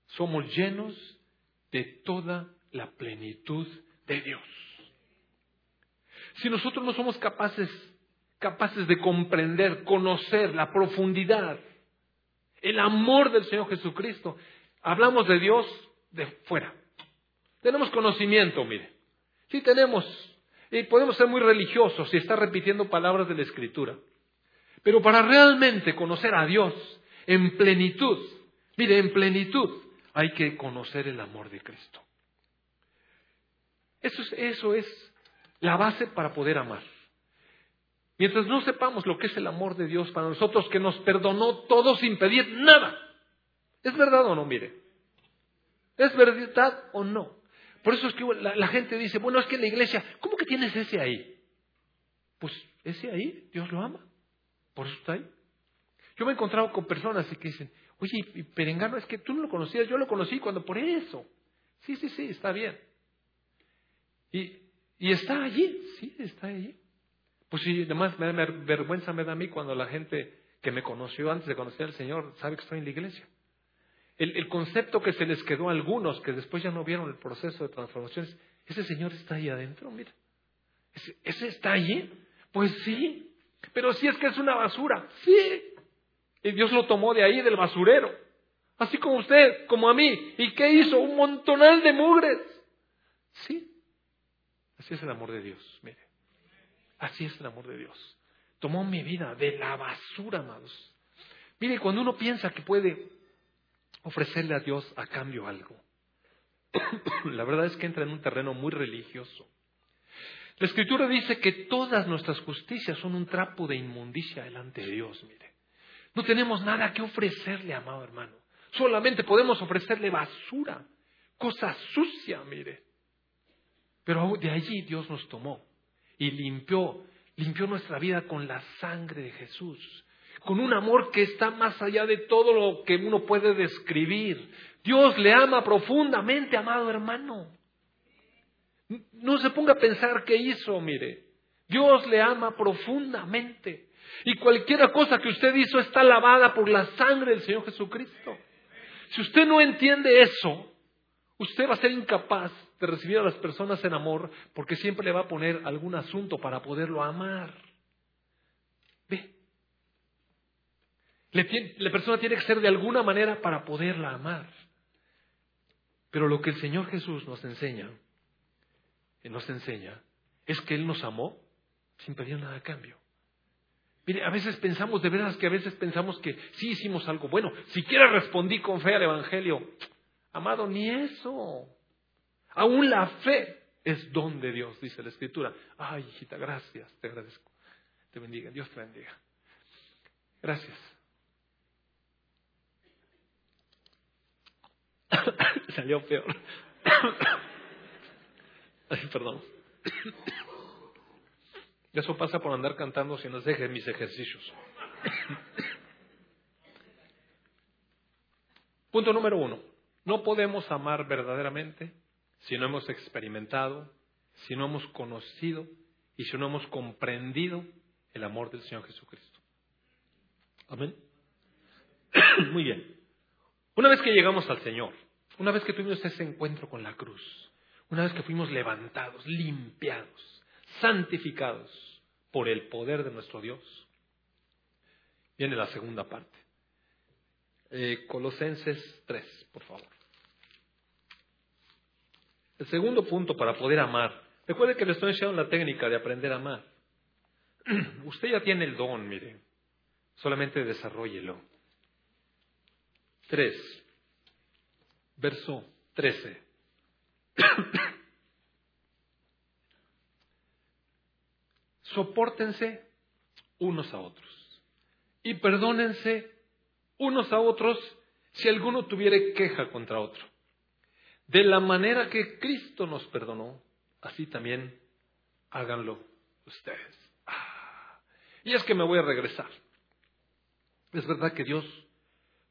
somos llenos de toda la plenitud de Dios. Si nosotros no somos capaces, capaces de comprender, conocer la profundidad, el amor del Señor Jesucristo, hablamos de Dios de fuera. Tenemos conocimiento, mire. Sí tenemos, y podemos ser muy religiosos y estar repitiendo palabras de la Escritura. Pero para realmente conocer a Dios en plenitud, mire, en plenitud hay que conocer el amor de Cristo. Eso es, eso es la base para poder amar. Mientras no sepamos lo que es el amor de Dios para nosotros, que nos perdonó todo sin pedir nada. ¿Es verdad o no? Mire. ¿Es verdad o no? Por eso es que la, la gente dice, bueno, es que en la iglesia, ¿cómo que tienes ese ahí? Pues ese ahí, Dios lo ama. Por eso está ahí. Yo me he encontrado con personas que dicen, oye, y Perengano, es que tú no lo conocías, yo lo conocí cuando por eso. Sí, sí, sí, está bien. Y, y está allí, sí, está allí. Pues sí, además me da vergüenza me da a mí cuando la gente que me conoció antes de conocer al Señor sabe que estoy en la iglesia. El, el, concepto que se les quedó a algunos que después ya no vieron el proceso de transformación es, ese Señor está ahí adentro, mira. ¿Ese, ese está allí? Pues sí, pero si es que es una basura, sí. Y Dios lo tomó de ahí, del basurero. Así como usted, como a mí. ¿Y qué hizo? Un montonal de mugres. Sí. Así es el amor de Dios, mire. Así es el amor de Dios. Tomó mi vida de la basura, amados. Mire, cuando uno piensa que puede ofrecerle a Dios a cambio algo, la verdad es que entra en un terreno muy religioso. La escritura dice que todas nuestras justicias son un trapo de inmundicia delante de Dios, mire. No tenemos nada que ofrecerle, amado hermano. Solamente podemos ofrecerle basura, cosa sucia, mire. Pero de allí Dios nos tomó y limpió, limpió nuestra vida con la sangre de Jesús, con un amor que está más allá de todo lo que uno puede describir. Dios le ama profundamente, amado hermano. No se ponga a pensar qué hizo, mire. Dios le ama profundamente. Y cualquier cosa que usted hizo está lavada por la sangre del Señor Jesucristo. Si usted no entiende eso, usted va a ser incapaz de recibir a las personas en amor porque siempre le va a poner algún asunto para poderlo amar. Ve. la persona tiene que ser de alguna manera para poderla amar. Pero lo que el Señor Jesús nos enseña nos enseña es que Él nos amó sin pedir nada a cambio. Mire, a veces pensamos, de veras que a veces pensamos que sí hicimos algo bueno, siquiera respondí con fe al Evangelio. Amado, ni eso. Aún la fe es don de Dios, dice la Escritura. Ay, hijita, gracias, te agradezco. Te bendiga, Dios te bendiga. Gracias. Salió peor. Perdón. Eso pasa por andar cantando si no deje mis ejercicios. Punto número uno. No podemos amar verdaderamente si no hemos experimentado, si no hemos conocido y si no hemos comprendido el amor del Señor Jesucristo. Amén. Muy bien. Una vez que llegamos al Señor, una vez que tuvimos ese encuentro con la cruz, una vez que fuimos levantados, limpiados, santificados por el poder de nuestro Dios, viene la segunda parte. Eh, Colosenses 3, por favor. El segundo punto para poder amar. Recuerde que le estoy enseñando la técnica de aprender a amar. Usted ya tiene el don, mire. Solamente desarrollelo. Tres. Verso trece. Sopórtense unos a otros. Y perdónense unos a otros si alguno tuviere queja contra otro. De la manera que Cristo nos perdonó, así también háganlo ustedes. Ah, y es que me voy a regresar. Es verdad que Dios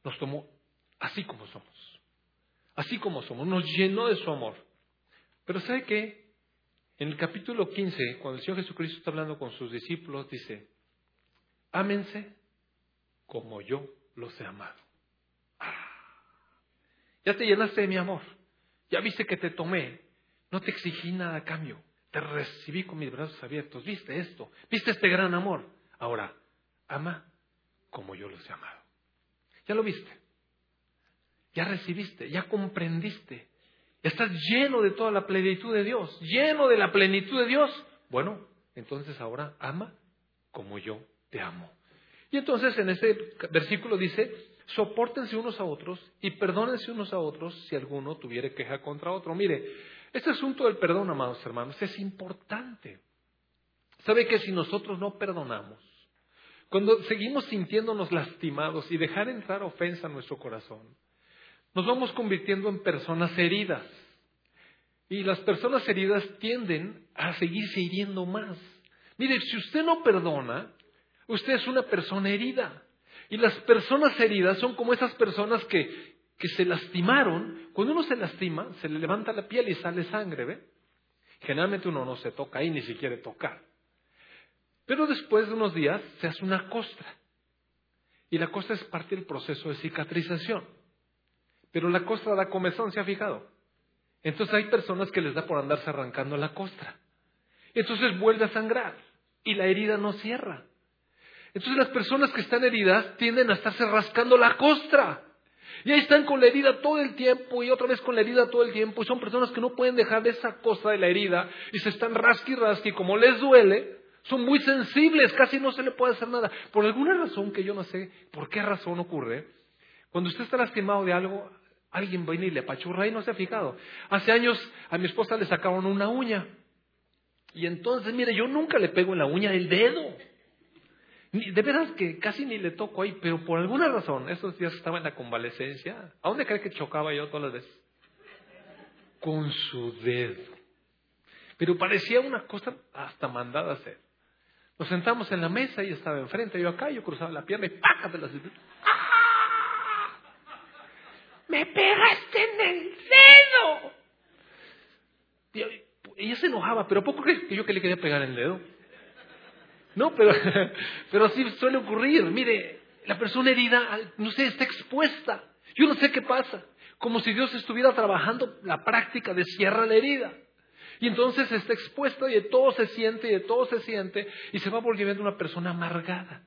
nos tomó así como somos, así como somos, nos llenó de su amor. Pero ¿sabe qué? En el capítulo 15, cuando el Señor Jesucristo está hablando con sus discípulos, dice, ámense como yo los he amado. Ah, ya te llenaste de mi amor, ya viste que te tomé, no te exigí nada a cambio, te recibí con mis brazos abiertos, viste esto, viste este gran amor. Ahora, ama como yo los he amado. ¿Ya lo viste? ¿Ya recibiste? ¿Ya comprendiste? ¿Estás lleno de toda la plenitud de Dios? ¿Lleno de la plenitud de Dios? Bueno, entonces ahora ama como yo te amo. Y entonces en este versículo dice, soportense unos a otros y perdónense unos a otros si alguno tuviere queja contra otro. Mire, este asunto del perdón, amados hermanos, es importante. ¿Sabe que si nosotros no perdonamos, cuando seguimos sintiéndonos lastimados y dejar entrar ofensa a nuestro corazón, nos vamos convirtiendo en personas heridas. Y las personas heridas tienden a seguirse hiriendo más. Mire, si usted no perdona, usted es una persona herida. Y las personas heridas son como esas personas que, que se lastimaron. Cuando uno se lastima, se le levanta la piel y sale sangre, ¿ve? Generalmente uno no se toca ahí ni siquiera tocar. Pero después de unos días se hace una costra. Y la costra es parte del proceso de cicatrización. Pero la costra da comezón, ¿se ha fijado? Entonces hay personas que les da por andarse arrancando la costra. Entonces vuelve a sangrar y la herida no cierra. Entonces las personas que están heridas tienden a estarse rascando la costra. Y ahí están con la herida todo el tiempo y otra vez con la herida todo el tiempo. Y son personas que no pueden dejar de esa costra de la herida y se están rasqui rasqui. Como les duele, son muy sensibles, casi no se le puede hacer nada. Por alguna razón que yo no sé por qué razón ocurre, cuando usted está lastimado de algo, alguien viene y le apachurra y no se ha fijado. Hace años a mi esposa le sacaron una uña. Y entonces, mire, yo nunca le pego en la uña el dedo. De veras que casi ni le toco ahí, pero por alguna razón, esos días estaba en la convalecencia, ¿a dónde cree que chocaba yo todas las veces? Con su dedo. Pero parecía una cosa hasta mandada a hacer. Nos sentamos en la mesa y estaba enfrente, yo acá, yo cruzaba la pierna y ¡pácate las ¡Ah! ¡Me pegaste en el dedo! Ella se enojaba, pero poco crees que yo que le quería pegar el dedo. No, pero, pero sí suele ocurrir. Mire, la persona herida, no sé, está expuesta. Yo no sé qué pasa. Como si Dios estuviera trabajando la práctica de cierra la herida. Y entonces está expuesta y de todo se siente y de todo se siente y se va volviendo una persona amargada.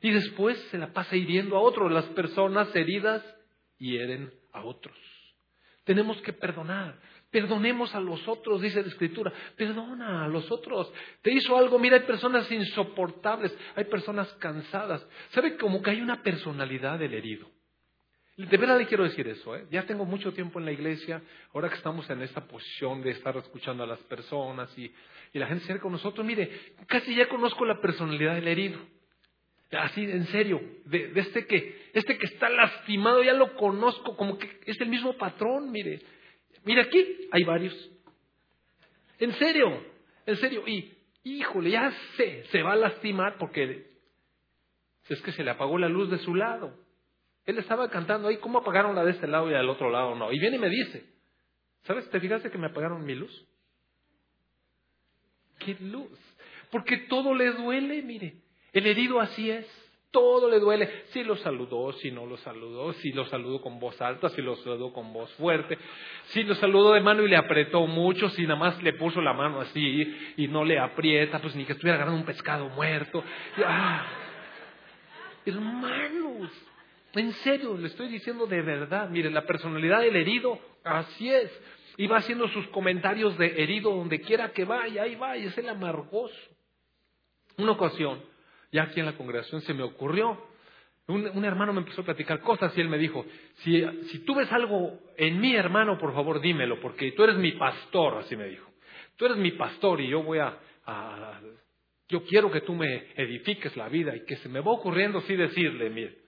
Y después se la pasa hiriendo a otros. Las personas heridas hieren a otros. Tenemos que perdonar. Perdonemos a los otros, dice la Escritura. Perdona a los otros. Te hizo algo. Mira, hay personas insoportables, hay personas cansadas. ¿Sabe como que hay una personalidad del herido? De verdad le quiero decir eso. ¿eh? Ya tengo mucho tiempo en la iglesia, ahora que estamos en esta posición de estar escuchando a las personas y, la gente cerca con nosotros. Mire, casi ya conozco la personalidad del herido. Así, en serio, de, este que, este que está lastimado, ya lo conozco, como que es el mismo patrón, mire. Mira aquí, hay varios. En serio, en serio. Y, híjole, ya sé, se va a lastimar porque es que se le apagó la luz de su lado. Él estaba cantando ahí, ¿cómo apagaron la de este lado y del otro lado no? Y viene y me dice, ¿sabes? ¿Te fijaste que me apagaron mi luz? ¿Qué luz? Porque todo le duele, mire. El herido así es todo le duele. Si lo saludó, si no lo saludó, si lo saludó con voz alta, si lo saludó con voz fuerte, si lo saludó de mano y le apretó mucho, si nada más le puso la mano así y no le aprieta, pues ni que estuviera agarrando un pescado muerto. Ah, hermanos, en serio, le estoy diciendo de verdad, mire, la personalidad del herido, así es. y va haciendo sus comentarios de herido donde quiera que vaya, ahí va, y es el amargoso. Una ocasión, ya aquí en la congregación se me ocurrió, un, hermano me empezó a platicar cosas y él me dijo, si, si tú ves algo en mi hermano, por favor dímelo, porque tú eres mi pastor, así me dijo. Tú eres mi pastor y yo voy a, a yo quiero que tú me edifiques la vida y que se me va ocurriendo así decirle, mire.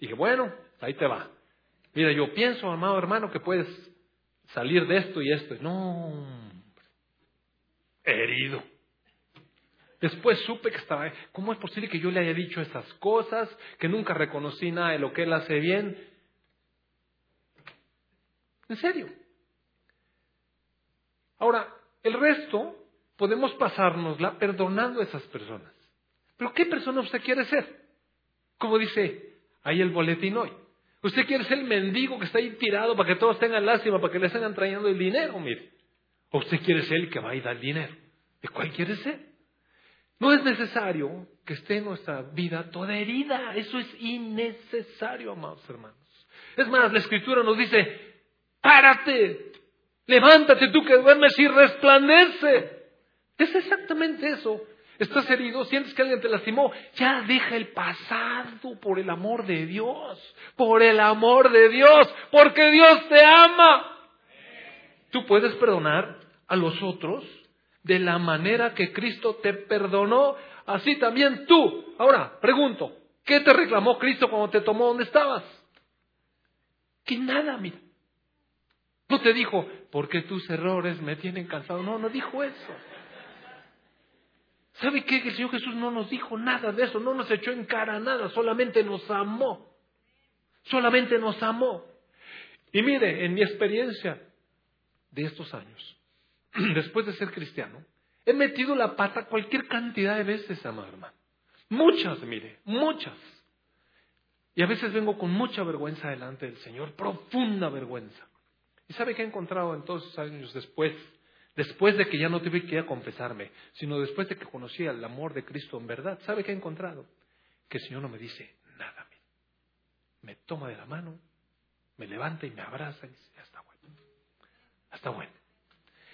Dije, bueno, ahí te va. Mira, yo pienso, amado hermano, que puedes salir de esto y esto. No, herido. Después supe que estaba, ¿cómo es posible que yo le haya dicho esas cosas, que nunca reconocí nada de lo que él hace bien? En serio. Ahora, el resto podemos pasárnosla perdonando a esas personas. Pero ¿qué persona usted quiere ser? Como dice ahí el boletín hoy. Usted quiere ser el mendigo que está ahí tirado para que todos tengan lástima, para que le estén trayendo el dinero, mire. O usted quiere ser el que va a ir dar dinero. ¿De cuál quiere ser? No es necesario que esté en nuestra vida toda herida. Eso es innecesario, amados hermanos. Es más, la escritura nos dice, párate, levántate tú que duermes y resplandece. Es exactamente eso. Estás herido, sientes que alguien te lastimó, ya deja el pasado por el amor de Dios, por el amor de Dios, porque Dios te ama. Tú puedes perdonar a los otros de la manera que Cristo te perdonó, así también tú. Ahora, pregunto, ¿qué te reclamó Cristo cuando te tomó donde estabas? Que nada, mira. No te dijo, porque tus errores me tienen cansado. No, no dijo eso. ¿Sabe qué? El Señor Jesús no nos dijo nada de eso, no nos echó en cara nada, solamente nos amó. Solamente nos amó. Y mire, en mi experiencia de estos años, después de ser cristiano, he metido la pata cualquier cantidad de veces, amado hermano. Muchas, mire, muchas. Y a veces vengo con mucha vergüenza delante del Señor, profunda vergüenza. ¿Y sabe qué he encontrado en todos esos años después? Después de que ya no tuve que ir a confesarme, sino después de que conocí el amor de Cristo en verdad, ¿sabe qué he encontrado? Que el Señor no me dice nada. Me toma de la mano, me levanta y me abraza y dice, ya está bueno. Ya está bueno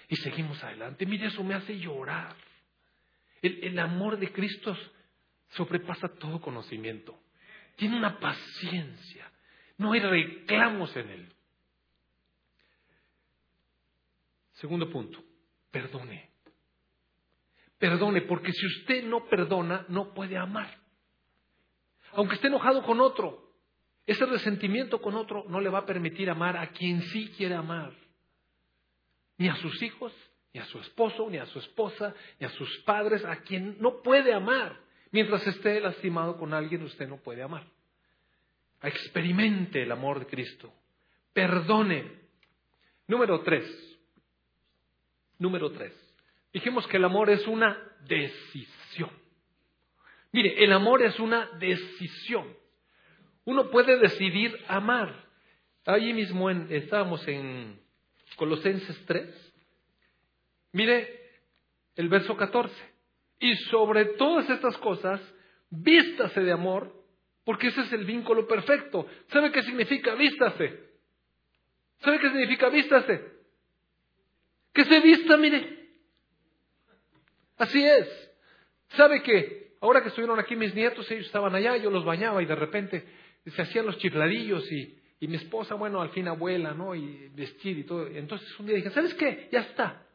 y seguimos adelante. Mire, eso me hace llorar. El, amor de Cristo sobrepasa todo conocimiento. Tiene una paciencia. No hay reclamos en él. Segundo punto, perdone. Perdone, porque si usted no perdona, no puede amar. Aunque esté enojado con otro, ese resentimiento con otro no le va a permitir amar a quien sí quiere amar ni a sus hijos, ni a su esposo, ni a su esposa, ni a sus padres, a quien no puede amar. Mientras esté lastimado con alguien, usted no puede amar. Experimente el amor de Cristo. Perdone. Número tres. Número tres. Dijimos que el amor es una decisión. Mire, el amor es una decisión. Uno puede decidir amar. Allí mismo estábamos en Colosenses 3. Mire el verso 14. Y sobre todas estas cosas, vístase de amor, porque ese es el vínculo perfecto. ¿Sabe qué significa vístase? ¿Sabe qué significa vístase? Que se vista, mire. Así es. ¿Sabe qué? Ahora que estuvieron aquí mis nietos, ellos estaban allá, yo los bañaba y de repente se hacían los chifladillos y y mi esposa, bueno, al fin abuela, ¿no? Y vestir y todo. Entonces un día dije, ¿sabes qué? Ya está.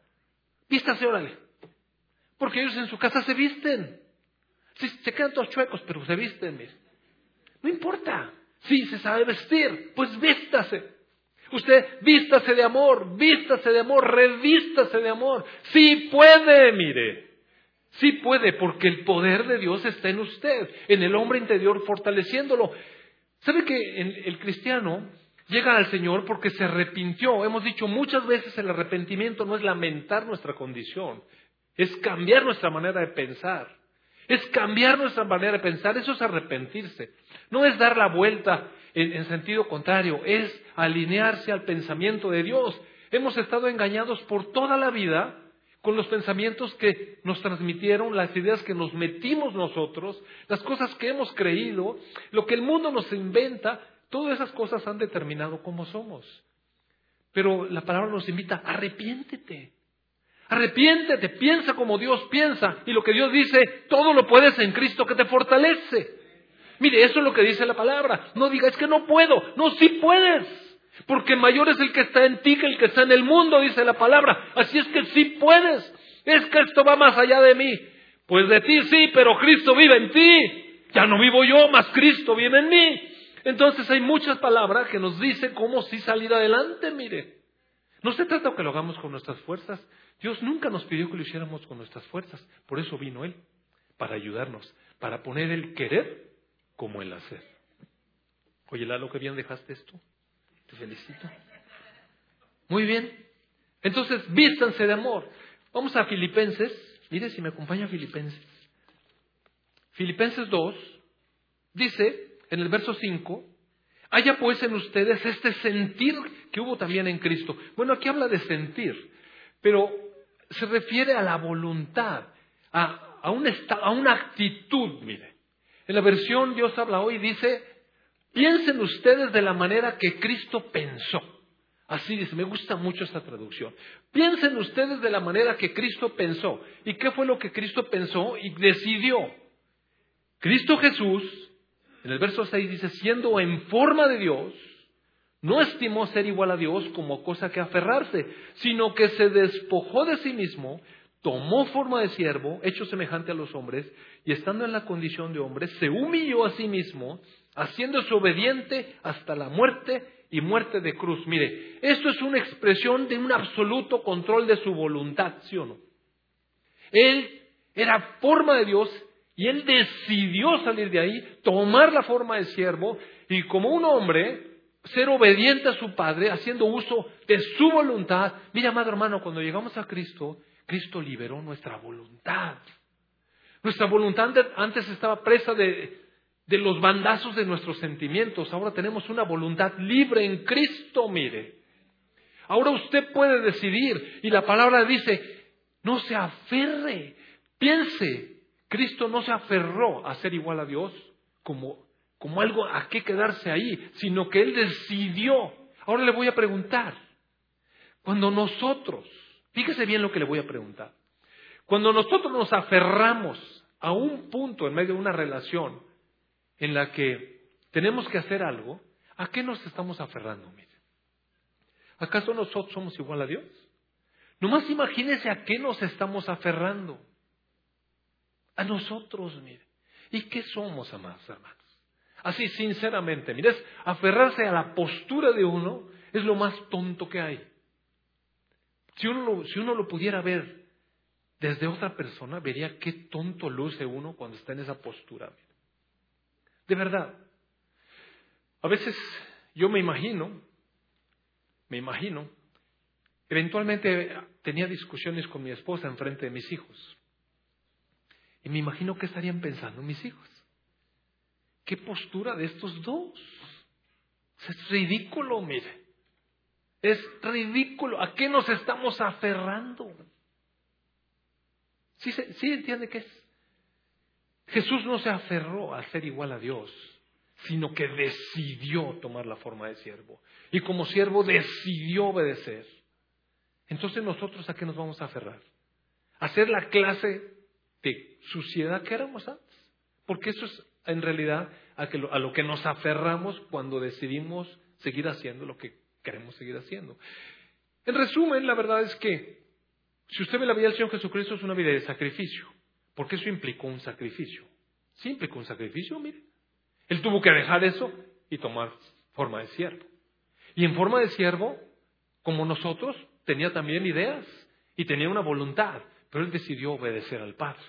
Vístase, órale. Porque ellos en su casa se visten. Sí, se quedan todos chuecos, pero se visten, No importa. Sí, se sabe vestir, pues vístase. Usted vístase de amor, vístase de amor, revístase de amor. Sí puede, mire. Sí puede, porque el poder de Dios está en usted, en el hombre interior, fortaleciéndolo. ¿Sabe que el cristiano llega al Señor porque se arrepintió? Hemos dicho muchas veces el arrepentimiento no es lamentar nuestra condición, es cambiar nuestra manera de pensar. Es cambiar nuestra manera de pensar, eso es arrepentirse. No es dar la vuelta en, en sentido contrario, es alinearse al pensamiento de Dios. Hemos estado engañados por toda la vida con los pensamientos que nos transmitieron, las ideas que nos metimos nosotros, las cosas que hemos creído, lo que el mundo nos inventa, todas esas cosas han determinado cómo somos. Pero la palabra nos invita, arrepiéntete. Arrepiéntete, piensa como Dios piensa. Y lo que Dios dice, todo lo puedes en Cristo que te fortalece. Mire, eso es lo que dice la palabra. No diga, es que no puedo. No, sí puedes. Porque mayor es el que está en ti que el que está en el mundo, dice la palabra. Así es que sí puedes. Es que esto va más allá de mí. Pues de ti sí, pero Cristo vive en ti. Ya no vivo yo, más Cristo vive en mí. Entonces hay muchas palabras que nos dicen cómo sí salir adelante, mire. No se trata que lo hagamos con nuestras fuerzas. Dios nunca nos pidió que lo hiciéramos con nuestras fuerzas. Por eso vino Él, para ayudarnos, para poner el querer como el hacer. Oye, Lalo, que bien dejaste esto. Te felicito. Muy bien. Entonces, vístanse de amor. Vamos a Filipenses. Mire si me acompaña Filipenses. Filipenses 2 dice en el verso 5, haya pues en ustedes este sentir que hubo también en Cristo. Bueno, aquí habla de sentir, pero se refiere a la voluntad, a, a, una, a una actitud, mire. En la versión Dios habla hoy dice, piensen ustedes de la manera que Cristo pensó. Así dice, me gusta mucho esta traducción. Piensen ustedes de la manera que Cristo pensó. ¿Y qué fue lo que Cristo pensó y decidió? Cristo Jesús, en el verso 6 dice, siendo en forma de Dios, no estimó ser igual a Dios como cosa que aferrarse, sino que se despojó de sí mismo, tomó forma de siervo, hecho semejante a los hombres, y estando en la condición de hombre, se humilló a sí mismo, haciéndose obediente hasta la muerte y muerte de cruz. Mire, esto es una expresión de un absoluto control de su voluntad, ¿sí o no? Él era forma de Dios y él decidió salir de ahí, tomar la forma de siervo y como un hombre ser obediente a su Padre, haciendo uso de su voluntad. Mira, amado hermano, cuando llegamos a Cristo, Cristo liberó nuestra voluntad. Nuestra voluntad antes estaba presa de, de los bandazos de nuestros sentimientos. Ahora tenemos una voluntad libre en Cristo, mire. Ahora usted puede decidir y la palabra dice, no se aferre, piense. Cristo no se aferró a ser igual a Dios como, como algo a qué quedarse ahí, sino que Él decidió. Ahora le voy a preguntar, cuando nosotros Fíjese bien lo que le voy a preguntar. Cuando nosotros nos aferramos a un punto en medio de una relación en la que tenemos que hacer algo, ¿a qué nos estamos aferrando? Mire? ¿Acaso nosotros somos igual a Dios? Nomás imagínese a qué nos estamos aferrando. A nosotros, mire. ¿Y qué somos, amados hermanos? Así, sinceramente, mire, aferrarse a la postura de uno es lo más tonto que hay. Si uno, lo, si uno lo pudiera ver desde otra persona, vería qué tonto luce uno cuando está en esa postura. De verdad. A veces yo me imagino, me imagino, eventualmente tenía discusiones con mi esposa en frente de mis hijos. Y me imagino qué estarían pensando mis hijos. ¿Qué postura de estos dos? Es ridículo, mire. Es ridículo. ¿A qué nos estamos aferrando? ¿Sí, ¿Sí, entiende qué es? Jesús no se aferró a ser igual a Dios, sino que decidió tomar la forma de siervo. Y como siervo decidió obedecer. Entonces nosotros a qué nos vamos a aferrar? A ser la clase de suciedad que éramos antes. Porque eso es en realidad a, a lo que nos aferramos cuando decidimos seguir haciendo lo que queremos seguir haciendo. En resumen, la verdad es que si usted ve la vida del Señor Jesucristo es una vida de sacrificio, porque eso implicó un sacrificio. Sí implicó un sacrificio, mire. Él tuvo que dejar eso y tomar forma de siervo. Y en forma de siervo, como nosotros, tenía también ideas y tenía una voluntad, pero él decidió obedecer al Padre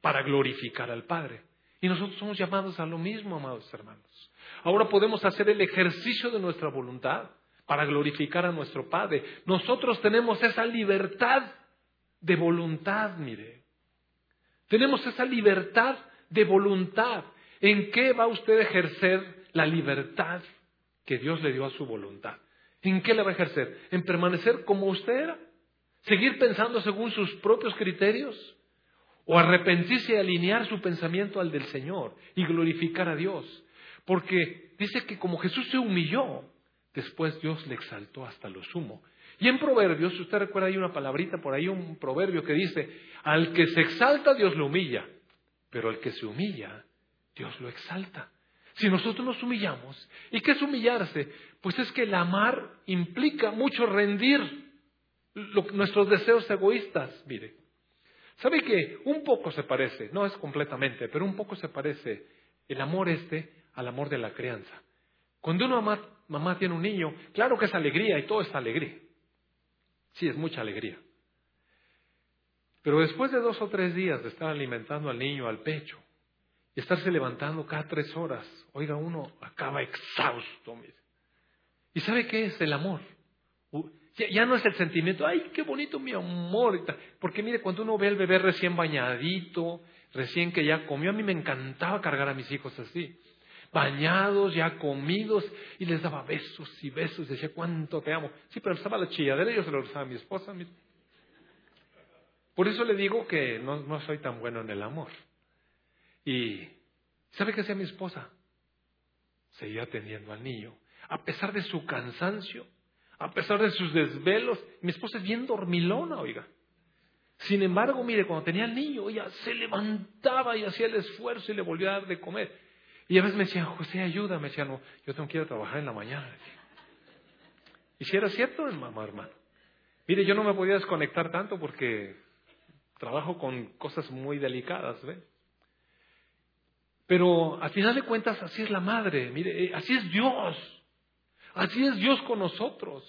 para glorificar al Padre. Y nosotros somos llamados a lo mismo, amados hermanos. Ahora podemos hacer el ejercicio de nuestra voluntad para glorificar a nuestro Padre. Nosotros tenemos esa libertad de voluntad, mire. Tenemos esa libertad de voluntad. ¿En qué va usted a ejercer la libertad que Dios le dio a su voluntad? ¿En qué la va a ejercer? ¿En permanecer como usted era? ¿Seguir pensando según sus propios criterios? ¿O arrepentirse y alinear su pensamiento al del Señor y glorificar a Dios? Porque dice que como Jesús se humilló, después Dios le exaltó hasta lo sumo. Y en Proverbios, si usted recuerda, hay una palabrita por ahí, un proverbio que dice, al que se exalta, Dios lo humilla, pero al que se humilla, Dios lo exalta. Si nosotros nos humillamos, ¿y qué es humillarse? Pues es que el amar implica mucho rendir nuestros deseos egoístas, mire. ¿Sabe que un poco se parece, no es completamente, pero un poco se parece el amor este al amor de la crianza? Cuando una mamá, mamá tiene un niño, claro que es alegría y todo es alegría. Sí, es mucha alegría. Pero después de dos o tres días de estar alimentando al niño al pecho y estarse levantando cada tres horas, oiga, uno acaba exhausto. Mire. ¿Y sabe qué es el amor? Ya, no es el sentimiento, ay, qué bonito mi amor. Porque mire, cuando uno ve al bebé recién bañadito, recién que ya comió, a mí me encantaba cargar a mis hijos así. Bañados, ya comidos, y les daba besos y besos, decía, cuánto te amo. Sí, pero estaba la chilladera yo se lo usaba a mi esposa. Por eso le digo que no, no soy tan bueno en el amor. Y, ¿sabe qué hacía mi esposa? Seguía atendiendo al niño. A pesar de su cansancio, a pesar de sus desvelos. Mi esposa es bien dormilona, oiga. Sin embargo, mire, cuando tenía el niño, ella se levantaba y hacía el esfuerzo y le volvía a dar de comer. Y a veces me decía, José, ayúdame. Me decía, no, yo tengo que ir a trabajar en la mañana. Y si era cierto, mamá, hermano. Mire, yo no me podía desconectar tanto porque trabajo con cosas muy delicadas, ¿ve? Pero al final de cuentas, así es la madre. Mire, eh, así es Dios. Así es Dios con nosotros.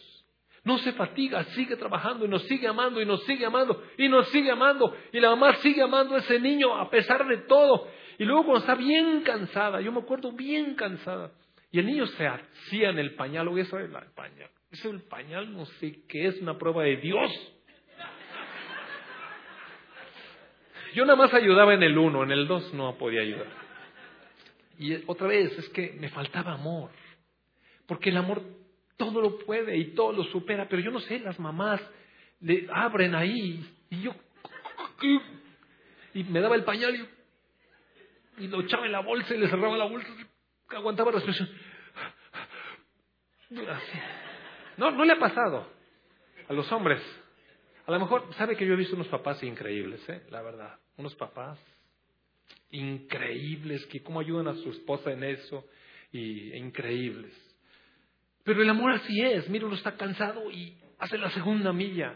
No se fatiga, sigue trabajando y nos sigue amando y nos sigue amando y nos sigue amando. Y la mamá sigue amando a ese niño a pesar de todo. Y luego cuando está bien cansada, yo me acuerdo bien cansada, y el niño se hacía en el pañal, o eso es el pañal. Eso el pañal no sé qué es, una prueba de Dios. Yo nada más ayudaba en el uno, en el dos no podía ayudar. Y otra vez, es que me faltaba amor. Porque el amor todo lo puede y todo lo supera, pero yo no sé, las mamás le abren ahí y yo y me daba el pañal y, lo echaba en la bolsa y le cerraba la bolsa, aguantaba respiración. No, no le ha pasado a los hombres. A lo mejor sabe que yo he visto unos papás increíbles, ¿eh? la verdad, unos papás increíbles que cómo ayudan a su esposa en eso y increíbles. Pero el amor así es. Mira, uno está cansado y hace la segunda milla.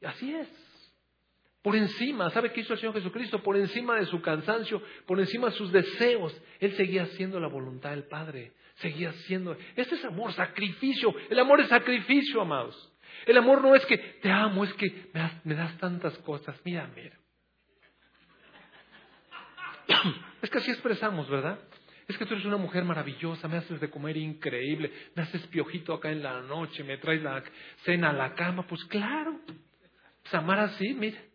Y así es. Por encima, ¿sabe qué hizo el Señor Jesucristo? Por encima de su cansancio, por encima de sus deseos, Él seguía haciendo la voluntad del Padre. Seguía haciendo. Este es amor, sacrificio. El amor es sacrificio, amados. El amor no es que te amo, es que me das, tantas cosas. Mira, mira. Es que así expresamos, ¿verdad? Es que tú eres una mujer maravillosa, me haces de comer increíble, me haces piojito acá en la noche, me traes la cena a la cama. Pues claro, pues amar así, mire.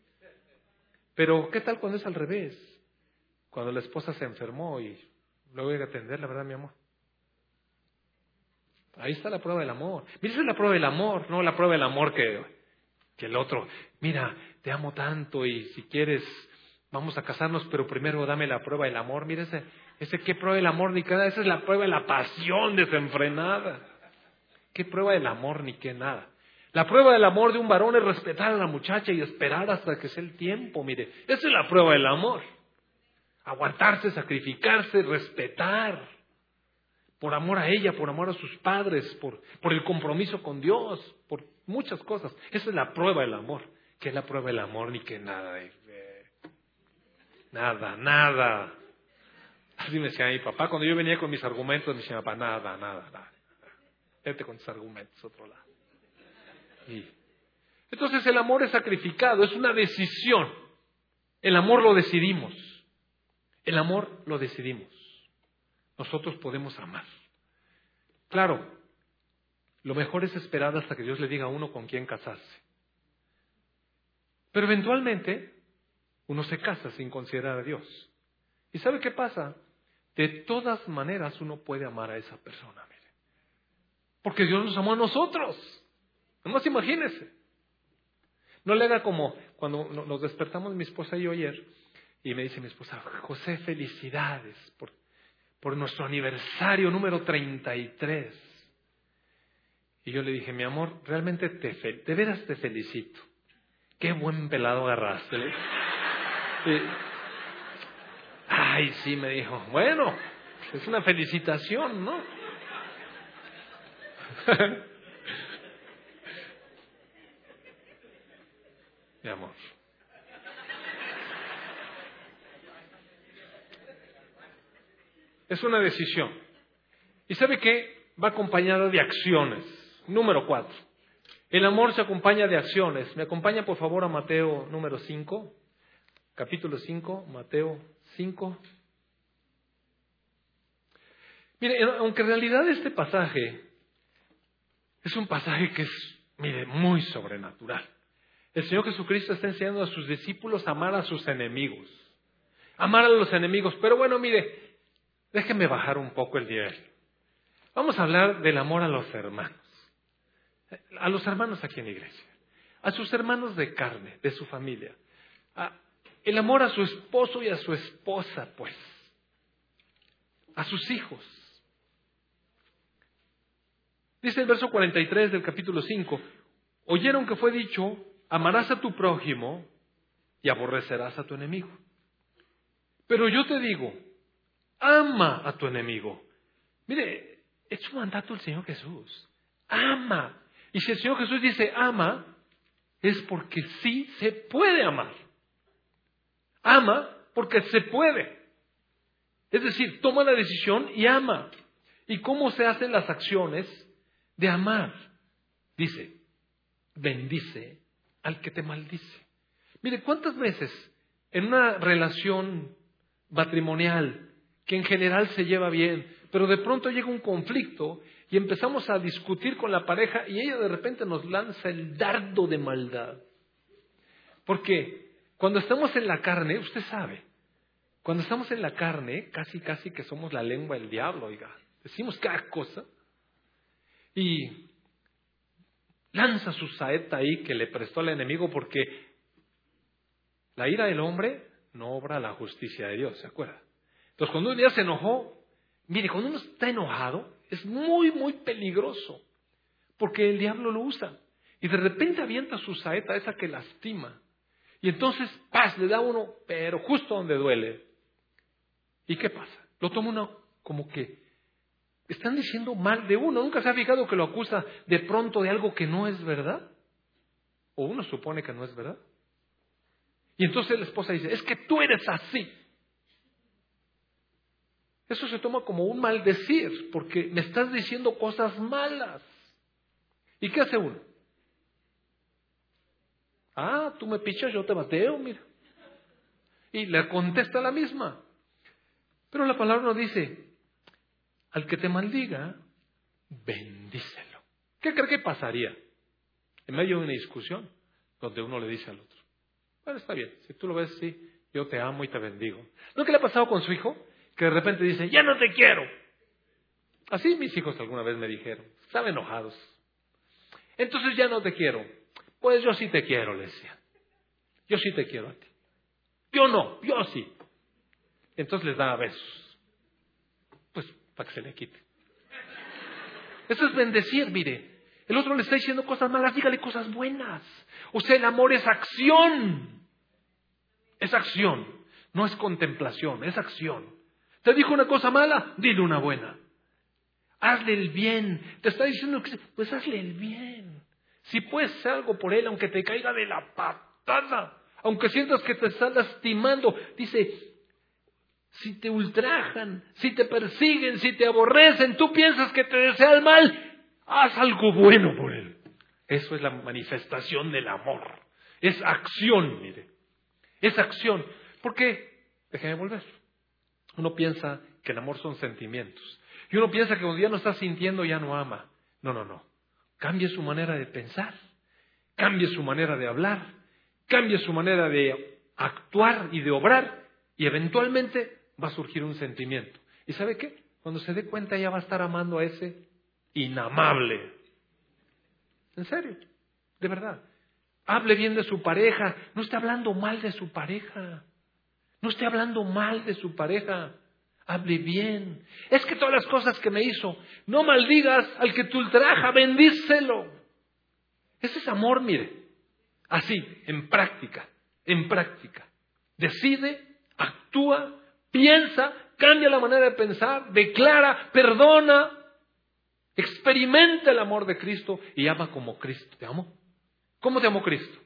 Pero ¿qué tal cuando es al revés? Cuando la esposa se enfermó y luego hay que atender, la verdad, mi amor. Ahí está la prueba del amor. Mira, esa es la prueba del amor, no la prueba del amor que, que el otro. Mira, te amo tanto y si quieres, vamos a casarnos, pero primero dame la prueba del amor. Mira, ese, ese qué prueba del amor ni qué nada, esa es la prueba de la pasión desenfrenada. ¿Qué prueba del amor ni qué nada? La prueba del amor de un varón es respetar a la muchacha y esperar hasta que sea el tiempo, mire. Esa es la prueba del amor. Aguantarse, sacrificarse, respetar. Por amor a ella, por amor a sus padres, por, por el compromiso con Dios, por muchas cosas. Esa es la prueba del amor. ¿Qué es la prueba del amor ni qué nada? Nada, nada. Así me decía mi papá, cuando yo venía con mis argumentos, me decía papá, nada, nada, nada. Vete con tus argumentos, otro lado. Entonces el amor es sacrificado, es una decisión. El amor lo decidimos. El amor lo decidimos. Nosotros podemos amar. Claro, lo mejor es esperar hasta que Dios le diga a uno con quién casarse. Pero eventualmente uno se casa sin considerar a Dios. ¿Y sabe qué pasa? de todas maneras uno puede amar a esa persona, mire. Porque Dios nos amó a nosotros. Nomás imagínese. No le haga como cuando nos despertamos mi esposa y yo ayer y me dice mi esposa, José, felicidades por, por nuestro aniversario número 33. Y yo le dije, mi amor, realmente te, de veras te felicito. Qué buen pelado agarraste. Ay, sí, me dijo, bueno, es una felicitación, ¿no? mi amor. Es una decisión. ¿Y sabe qué? Va acompañada de acciones. Número cuatro. El amor se acompaña de acciones. ¿Me acompaña por favor a Mateo número 5? Capítulo 5, Mateo 5. Mire, aunque en realidad este pasaje es un pasaje que es, mire, muy sobrenatural. El Señor Jesucristo está enseñando a sus discípulos a amar a sus enemigos. Amar a los enemigos. Pero bueno, mire, déjeme bajar un poco el nivel. Vamos a hablar del amor a los hermanos a los hermanos aquí en la iglesia, a sus hermanos de carne, de su familia, el amor a su esposo y a su esposa, pues, a sus hijos. Dice el verso 43 del capítulo 5, oyeron que fue dicho, amarás a tu prójimo y aborrecerás a tu enemigo. Pero yo te digo, ama a tu enemigo. Mire, es su mandato el Señor Jesús. Ama y si el Señor Jesús dice ama, es porque sí se puede amar. Ama porque se puede. Es decir, toma la decisión y ama. ¿Y cómo se hacen las acciones de amar? Dice, bendice al que te maldice. Mire, ¿cuántas veces en una relación matrimonial que en general se lleva bien, pero de pronto llega un conflicto y empezamos a discutir con la pareja y ella de repente nos lanza el dardo de maldad. Porque cuando estamos en la carne, usted sabe, cuando estamos en la carne, casi casi que somos la lengua del diablo, oiga, decimos cada cosa y lanza su saeta ahí que le prestó al enemigo porque la ira del hombre no obra la justicia de Dios, ¿se acuerda? Entonces cuando un día se enojó, mire, cuando uno está enojado, es muy, muy peligroso, porque el diablo lo usa. Y de repente avienta su saeta, esa que lastima. Y entonces, paz, le da uno, pero justo donde duele. ¿Y qué pasa? Lo toma uno como que están diciendo mal de uno. ¿Nunca se ha fijado que lo acusa de pronto de algo que no es verdad? O uno supone que no es verdad. Y entonces la esposa dice, es que tú eres así. Eso se toma como un maldecir, porque me estás diciendo cosas malas. ¿Y qué hace uno? Ah, tú me pichas, yo te bateo, mira. Y le contesta la misma. Pero la palabra no dice, al que te maldiga, bendícelo. ¿Qué cree que pasaría en medio de una discusión donde uno le dice al otro? Bueno, está bien, si tú lo ves, sí, yo te amo y te bendigo. ¿No qué le ha pasado con su hijo? que de repente dice, ya no te quiero. Así mis hijos alguna vez me dijeron, estaban enojados. Entonces ya no te quiero. Pues yo sí te quiero, le decía. Yo sí te quiero a ti. Yo no, yo sí. Entonces les daba besos. Para que se le quite. Eso es bendecir, mire. El otro le está diciendo cosas malas, dígale cosas buenas. O sea, el amor es acción. Es acción. No es contemplación, es acción. ¿Te dijo una cosa mala? Dile una buena. Hazle el bien. Te está diciendo que, pues hazle el bien. Si puedes hacer algo por él, aunque te caiga de la patada, aunque sientas que te está lastimando, dice, si te ultrajan, si te persiguen, si te aborrecen, tú piensas que te desea el mal, haz algo bueno por él. Eso es la manifestación del amor. Es acción, mire. Es acción. ¿Por qué? Déjeme volver. Uno piensa que el amor son sentimientos. Y uno piensa que cuando ya no está sintiendo ya no ama. No, no, no. Cambie su manera de pensar. Cambie su manera de hablar. Cambie su manera de actuar y de obrar. Y eventualmente va a surgir un sentimiento. ¿Y sabe qué? Cuando se dé cuenta ya va a estar amando a ese inamable. En serio, de verdad. Hable bien de su pareja. No esté hablando mal de su pareja. No esté hablando mal de su pareja. hable bien. Es que todas las cosas que me hizo, no maldigas al que te ultraja, bendícelo. Ese es amor, mire. Así, en práctica, en práctica. Decide, actúa, piensa, cambia la manera de pensar, declara, perdona, experimenta el amor de Cristo y ama como Cristo. ¿Te amo? ¿Cómo te amó Cristo?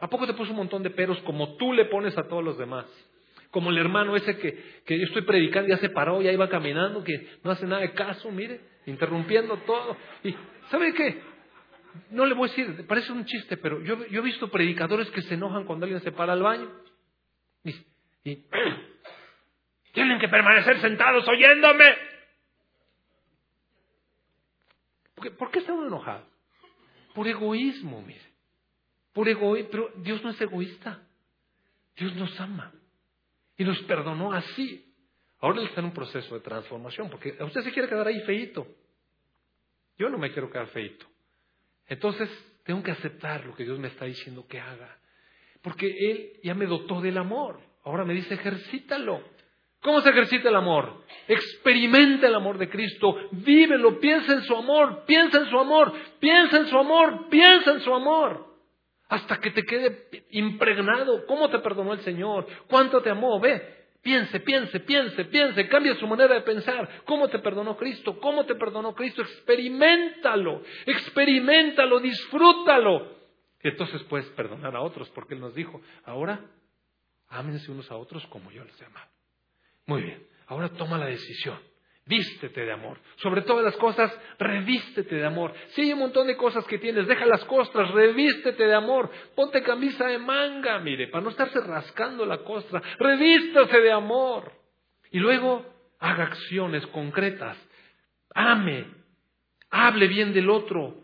¿A poco te puso un montón de peros como tú le pones a todos los demás? Como el hermano ese que, que yo estoy predicando, ya se paró, ya iba caminando, que no hace nada de caso, mire, interrumpiendo todo. Y, ¿sabe qué? No le voy a decir, parece un chiste, pero yo, yo he visto predicadores que se enojan cuando alguien se para al baño. Y, y tienen que permanecer sentados oyéndome. ¿Por qué, están enojados? Por egoísmo, mire. Por egoísmo. Pero Dios no es egoísta. Dios nos ama. Y nos perdonó así. Ahora está en un proceso de transformación, porque usted se quiere quedar ahí feito. Yo no me quiero quedar feito. Entonces, tengo que aceptar lo que Dios me está diciendo que haga. Porque Él ya me dotó del amor. Ahora me dice, ejercítalo. ¿Cómo se ejercita el amor? Experimenta el amor de Cristo, vívelo, piensa en su amor, piensa en su amor, piensa en su amor, piensa en su amor. Hasta que te quede impregnado. ¿Cómo te perdonó el Señor? ¿Cuánto te amó? Ve, piense, piense, piense, piense, cambia su manera de pensar. ¿Cómo te perdonó Cristo? ¿Cómo te perdonó Cristo? Experimentalo, experimentalo, disfrútalo. Y entonces puedes perdonar a otros, porque Él nos dijo, ahora ámense unos a otros como yo les he amado. Muy bien, ahora toma la decisión. Vístete de amor. Sobre todas las cosas, revístete de amor. Si hay un montón de cosas que tienes, deja las costras, revístete de amor. Ponte camisa de manga, mire, para no estarse rascando la costra. Revístase de amor. Y luego haga acciones concretas. Ame. Hable bien del otro.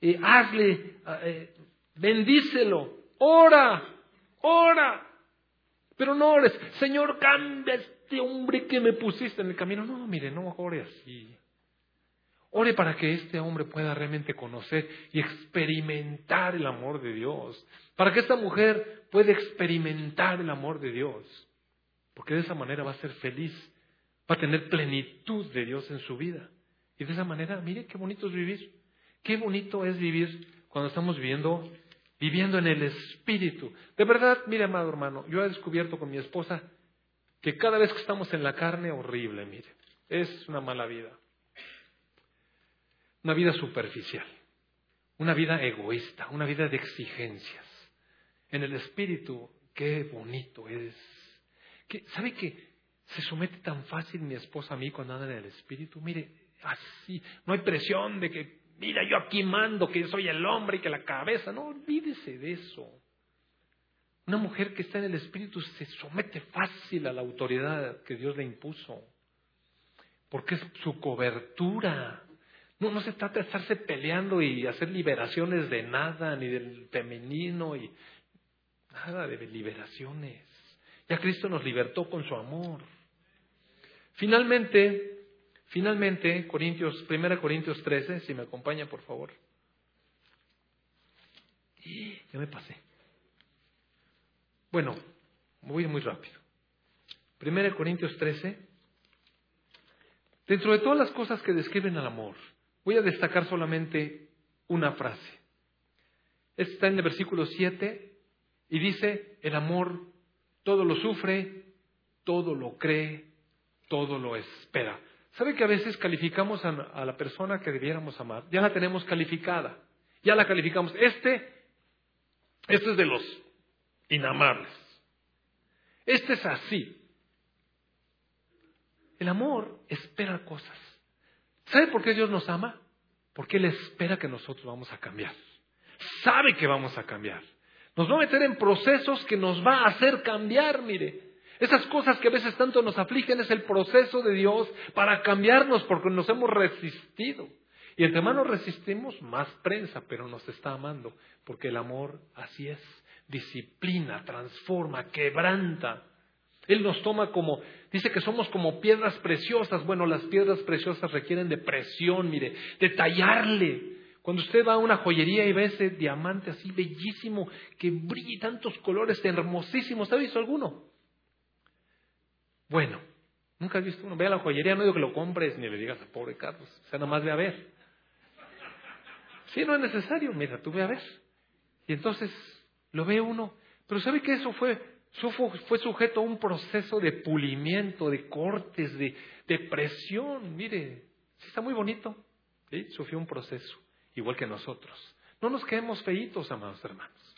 Eh, hazle, eh, bendícelo. Ora. Ora. Pero no ores, Señor, cambia este hombre que me pusiste en el camino. No, mire, no ore así. Ore para que este hombre pueda realmente conocer y experimentar el amor de Dios. Para que esta mujer pueda experimentar el amor de Dios. Porque de esa manera va a ser feliz. Va a tener plenitud de Dios en su vida. Y de esa manera, mire qué bonito es vivir. Qué bonito es vivir cuando estamos viviendo, viviendo en el Espíritu. De verdad, mire, amado hermano, yo he descubierto con mi esposa que cada vez que estamos en la carne, horrible, mire, es una mala vida. Una vida superficial, una vida egoísta, una vida de exigencias. En el espíritu, qué bonito es. ¿Sabe que se somete tan fácil mi esposa a mí cuando anda en el espíritu? Mire, así, no hay presión de que, mira, yo aquí mando, que soy el hombre y que la cabeza. No, olvídese de eso. Una mujer que está en el Espíritu se somete fácil a la autoridad que Dios le impuso, porque es su cobertura. No, no se trata de estarse peleando y hacer liberaciones de nada, ni del femenino, y nada de liberaciones. Ya Cristo nos libertó con su amor. Finalmente, finalmente, Corintios, 1 Corintios 13, si me acompaña por favor. Ya me pasé. Bueno, voy muy rápido. 1 Corintios 13. Dentro de todas las cosas que describen al amor, voy a destacar solamente una frase. Está en el versículo 7 y dice, el amor todo lo sufre, todo lo cree, todo lo espera. ¿Sabe que a veces calificamos a, a, la persona que debiéramos amar? Ya la tenemos calificada, ya la calificamos. Este, este es de los inamables. Este es así. El amor espera cosas. ¿Sabe por qué Dios nos ama? Porque Él espera que nosotros vamos a cambiar. Sabe que vamos a cambiar. Nos va a meter en procesos que nos va a hacer cambiar, mire. Esas cosas que a veces tanto nos afligen es el proceso de Dios para cambiarnos porque nos hemos resistido. Y entre más nos resistimos, más prensa, pero nos está amando, porque el amor así es disciplina, transforma, quebranta. Él nos toma como, dice que somos como piedras preciosas. Bueno, las piedras preciosas requieren de presión, mire, de tallarle. Cuando usted va a una joyería y ve ese diamante así bellísimo, que brilla tantos colores hermosísimos, ¿ha visto alguno? Bueno, Nunca has visto uno. Ve a la joyería, no digo que lo compres ni le digas a pobre Carlos. O sea, nomás ve a ver. Sí, no es necesario. Mira, tú ve a ver. Y entonces lo ve uno. Pero ¿sabe que eso fue, eso fue, sujeto a un proceso de pulimiento, de cortes, de, de presión? Mire, sí está muy bonito. ¿sí? Sufrió un proceso, igual que nosotros. No nos quedemos feitos, amados hermanos.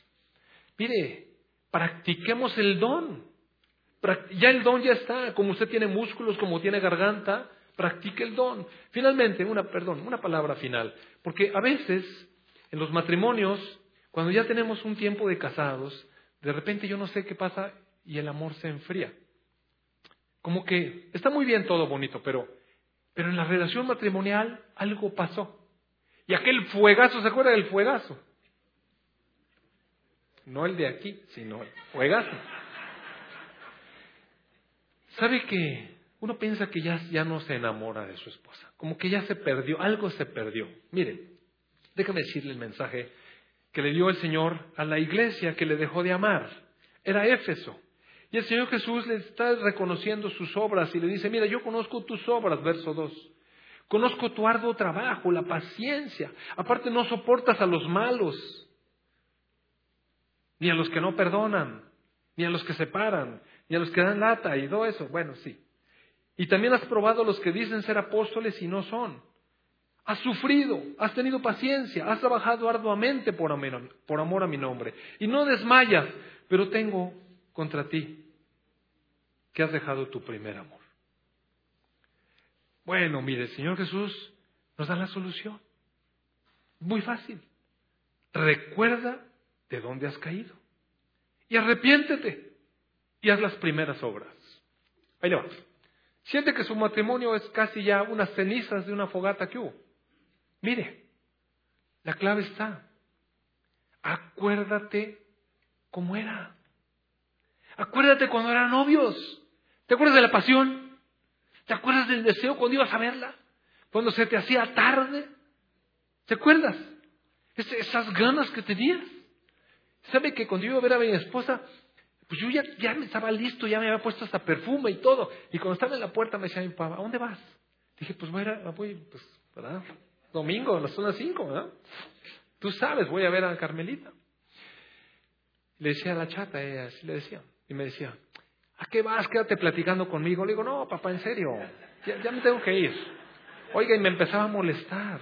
Mire, practiquemos el don. Ya el don ya está, como usted tiene músculos, como tiene garganta, practique el don. Finalmente, una, perdón, una palabra final, porque a veces en los matrimonios, cuando ya tenemos un tiempo de casados, de repente yo no sé qué pasa y el amor se enfría. Como que está muy bien todo bonito, pero, pero en la relación matrimonial algo pasó. Y aquel fuegazo, ¿se acuerda del fuegazo? No el de aquí, sino el fuegazo. ¿Sabe que uno piensa que ya, ya no se enamora de su esposa? Como que ya se perdió, algo se perdió. Mire, déjame decirle el mensaje que le dio el Señor a la iglesia que le dejó de amar. Era Éfeso. Y el Señor Jesús le está reconociendo sus obras y le dice, mira, yo conozco tus obras, verso 2. Conozco tu arduo trabajo, la paciencia. Aparte no soportas a los malos, ni a los que no perdonan, ni a los que separan, ni a los que dan lata y todo eso. Bueno, sí. Y también has probado a los que dicen ser apóstoles y no son. Has sufrido, has tenido paciencia, has trabajado arduamente por amor, a mi nombre. Y no desmayas, pero tengo contra ti que has dejado tu primer amor. Bueno, mire, el Señor Jesús nos da la solución. Muy fácil. Recuerda de dónde has caído. Y arrepiéntete. Y haz las primeras obras. Ahí va. Siente que su matrimonio es casi ya unas cenizas de una fogata que hubo. Mire, la clave está. Acuérdate cómo era. Acuérdate cuando eran novios. ¿Te acuerdas de la pasión? ¿Te acuerdas del deseo cuando ibas a verla? Cuando se te hacía tarde. ¿Te acuerdas? esas ganas que tenías. ¿Sabe que cuando yo iba a ver a mi esposa, pues yo ya, ya me estaba listo, ya me había puesto hasta perfume y todo. Y cuando estaba en la puerta me decía mi papá, ¿a dónde vas? Dije, pues voy a, voy, pues, ¿verdad? Domingo, las las cinco, ¿verdad? Tú sabes, voy a ver a Carmelita. Le decía a la chata, ella así le decía. Y me decía, ¿A qué vas? Quédate platicando conmigo. Le digo, no, papá, en serio, ya, me tengo que ir. Oiga, y me empezaba a molestar.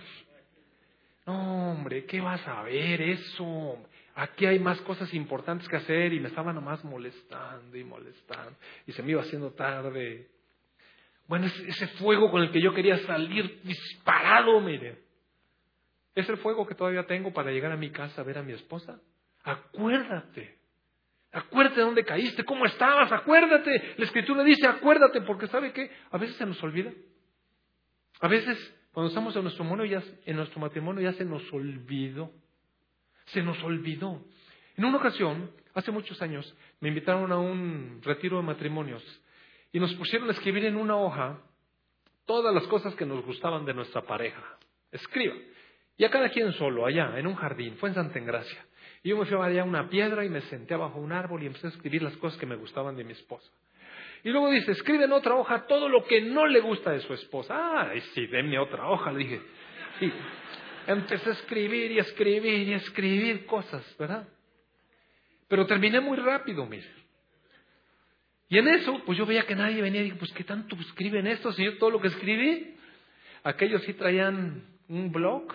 No, hombre, ¿qué vas a ver eso? Aquí hay más cosas importantes que hacer y me estaba nomás molestando y molestando. Y se me iba haciendo tarde. Bueno, ese fuego con el que yo quería salir disparado, mire. Es el fuego que todavía tengo para llegar a mi casa a ver a mi esposa. Acuérdate. Acuérdate de dónde caíste, cómo estabas, acuérdate. La escritura dice, acuérdate, porque ¿sabe qué? A veces se nos olvida. A veces, cuando estamos en nuestro, matrimonio ya, en nuestro matrimonio, ya se nos olvidó. Se nos olvidó. En una ocasión, hace muchos años, me invitaron a un retiro de matrimonios y nos pusieron a escribir en una hoja todas las cosas que nos gustaban de nuestra pareja. Escriba. Y a cada quien solo, allá, en un jardín. Fue en Santa Engracia. Y yo me fui a una piedra y me senté bajo un árbol y empecé a escribir las cosas que me gustaban de mi esposa. Y luego dice, escribe en otra hoja todo lo que no le gusta de su esposa. Ah, sí, denme otra hoja, le dije. Sí. Empecé a escribir y escribir y escribir cosas, ¿verdad? Pero terminé muy rápido, mire. Y en eso, pues yo veía que nadie venía y dije, pues ¿qué tanto escriben esto, señor? Todo lo que escribí. Aquellos sí traían un blog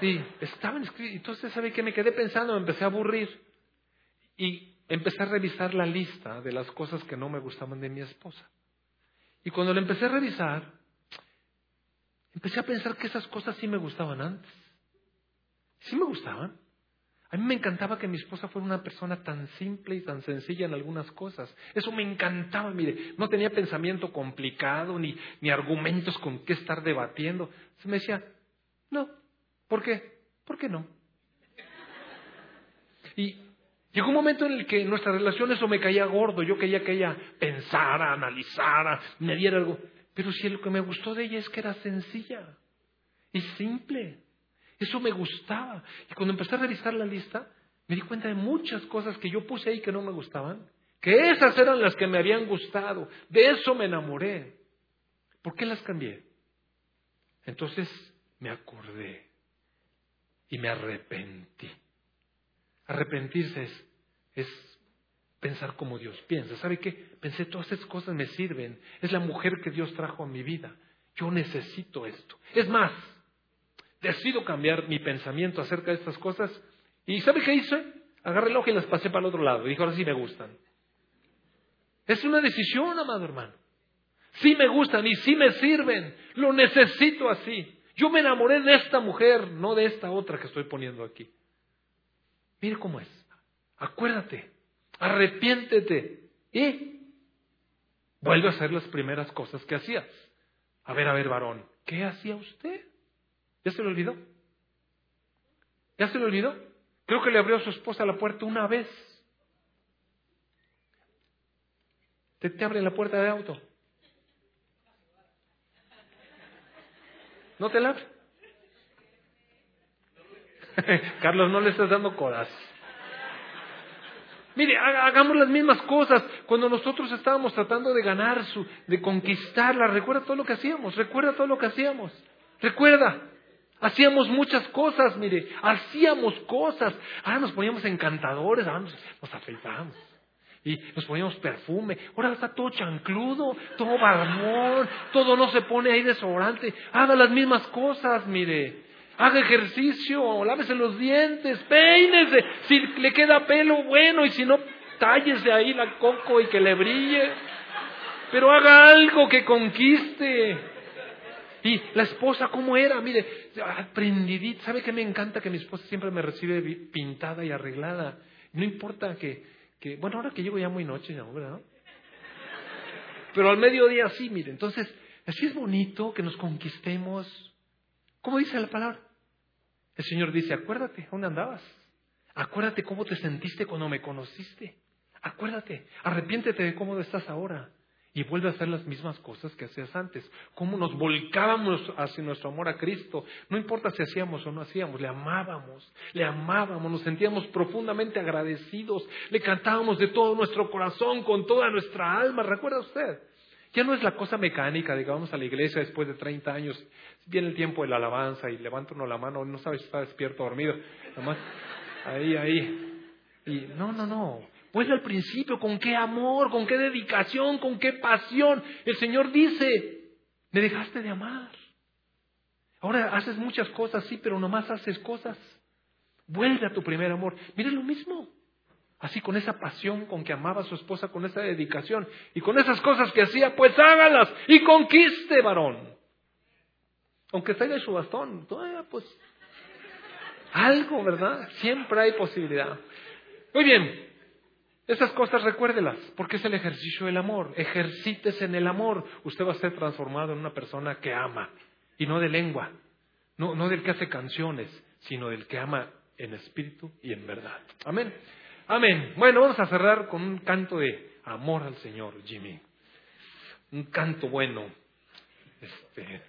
Sí, estaban escritos. Entonces, ¿sabe qué? Me quedé pensando, me empecé a aburrir. Y empecé a revisar la lista de las cosas que no me gustaban de mi esposa. Y cuando la empecé a revisar, empecé a pensar que esas cosas sí me gustaban antes. Sí me gustaban. A mí me encantaba que mi esposa fuera una persona tan simple y tan sencilla en algunas cosas. Eso me encantaba, mire, no tenía pensamiento complicado ni, ni argumentos con qué estar debatiendo. Me decía, no, ¿Por qué? ¿Por qué no? Y llegó un momento en el que en nuestra relación eso me caía gordo. Yo quería que ella pensara, analizara, me diera algo. Pero si lo que me gustó de ella es que era sencilla y simple. Eso me gustaba. Y cuando empecé a revisar la lista, me di cuenta de muchas cosas que yo puse ahí que no me gustaban, que esas eran las que me habían gustado, de eso me enamoré. ¿Por qué las cambié? Entonces me acordé y me arrepentí. Arrepentirse es, pensar como Dios piensa. ¿Sabe qué? Pensé, todas esas cosas me sirven. Es la mujer que Dios trajo a mi vida. Yo necesito esto. Es más, decido cambiar mi pensamiento acerca de estas cosas. ¿Y sabe qué hice? Agarré el ojo y las pasé para el otro lado. Dijo, ahora sí me gustan. Es una decisión, amado hermano. Sí me gustan y sí me sirven. Lo necesito así. Yo me enamoré de esta mujer, no de esta otra que estoy poniendo aquí. Mire cómo es. Acuérdate, arrepiéntete y vuelve a hacer las primeras cosas que hacías. A ver, a ver, varón, ¿qué hacía usted? ¿Ya se lo olvidó? ¿Ya se lo olvidó? Creo que le abrió a su esposa la puerta una vez. Te, te abre la puerta de auto. ¿No te la abre? Carlos, no le estás dando codas. Mire, hagamos las mismas cosas. Cuando nosotros estábamos tratando de ganar su, de conquistarla, recuerda todo lo que hacíamos, recuerda todo lo que hacíamos. Recuerda, hacíamos muchas cosas, mire, hacíamos cosas. Ahora nos poníamos encantadores, ahora nos afeitábamos. Y nos poníamos perfume. Ahora está todo chancludo, todo barbón, todo no se pone ahí desodorante. Haga las mismas cosas, mire haga ejercicio, lávese los dientes, peínese, si le queda pelo, bueno, y si no, tállese ahí la coco y que le brille, pero haga algo que conquiste. Y la esposa, ¿cómo era? Mire, aprendidita, ¿sabe qué me encanta? Que mi esposa siempre me recibe pintada y arreglada. No importa que, que bueno, ahora que llego ya muy noche, ¿verdad? Pero al mediodía sí, mire, entonces, así es bonito que nos conquistemos. ¿Cómo dice la palabra? El Señor dice, acuérdate, ¿dónde andabas? Acuérdate cómo te sentiste cuando me conociste. Acuérdate, arrepiéntete de cómo estás ahora y vuelve a hacer las mismas cosas que hacías antes. Cómo nos volcábamos hacia nuestro amor a Cristo. No importa si hacíamos o no hacíamos, le amábamos, le amábamos, nos sentíamos profundamente agradecidos, le cantábamos de todo nuestro corazón, con toda nuestra alma. ¿Recuerda usted? Ya no es la cosa mecánica de que vamos a la iglesia después de 30 años, viene el tiempo de la alabanza y levanta la mano, no sabe si está despierto o dormido, nomás ahí, ahí. Y no, no, no. Vuelve al principio, con qué amor, con qué dedicación, con qué pasión. El Señor dice, me dejaste de amar. Ahora haces muchas cosas, sí, pero nomás haces cosas. Vuelve a tu primer amor. Mire lo mismo. Así con esa pasión con que amaba a su esposa, con esa dedicación y con esas cosas que hacía, pues hágalas y conquiste, varón. Aunque traiga su bastón, todavía pues algo, ¿verdad? Siempre hay posibilidad. Muy bien, esas cosas recuérdelas, porque es el ejercicio del amor. Ejercítese en el amor. Usted va a ser transformado en una persona que ama, y no de lengua, no, no del que hace canciones, sino del que ama en espíritu y en verdad. Amén. Amén. Bueno, vamos a cerrar con un canto de amor al Señor, Jimmy. Un canto bueno. Este,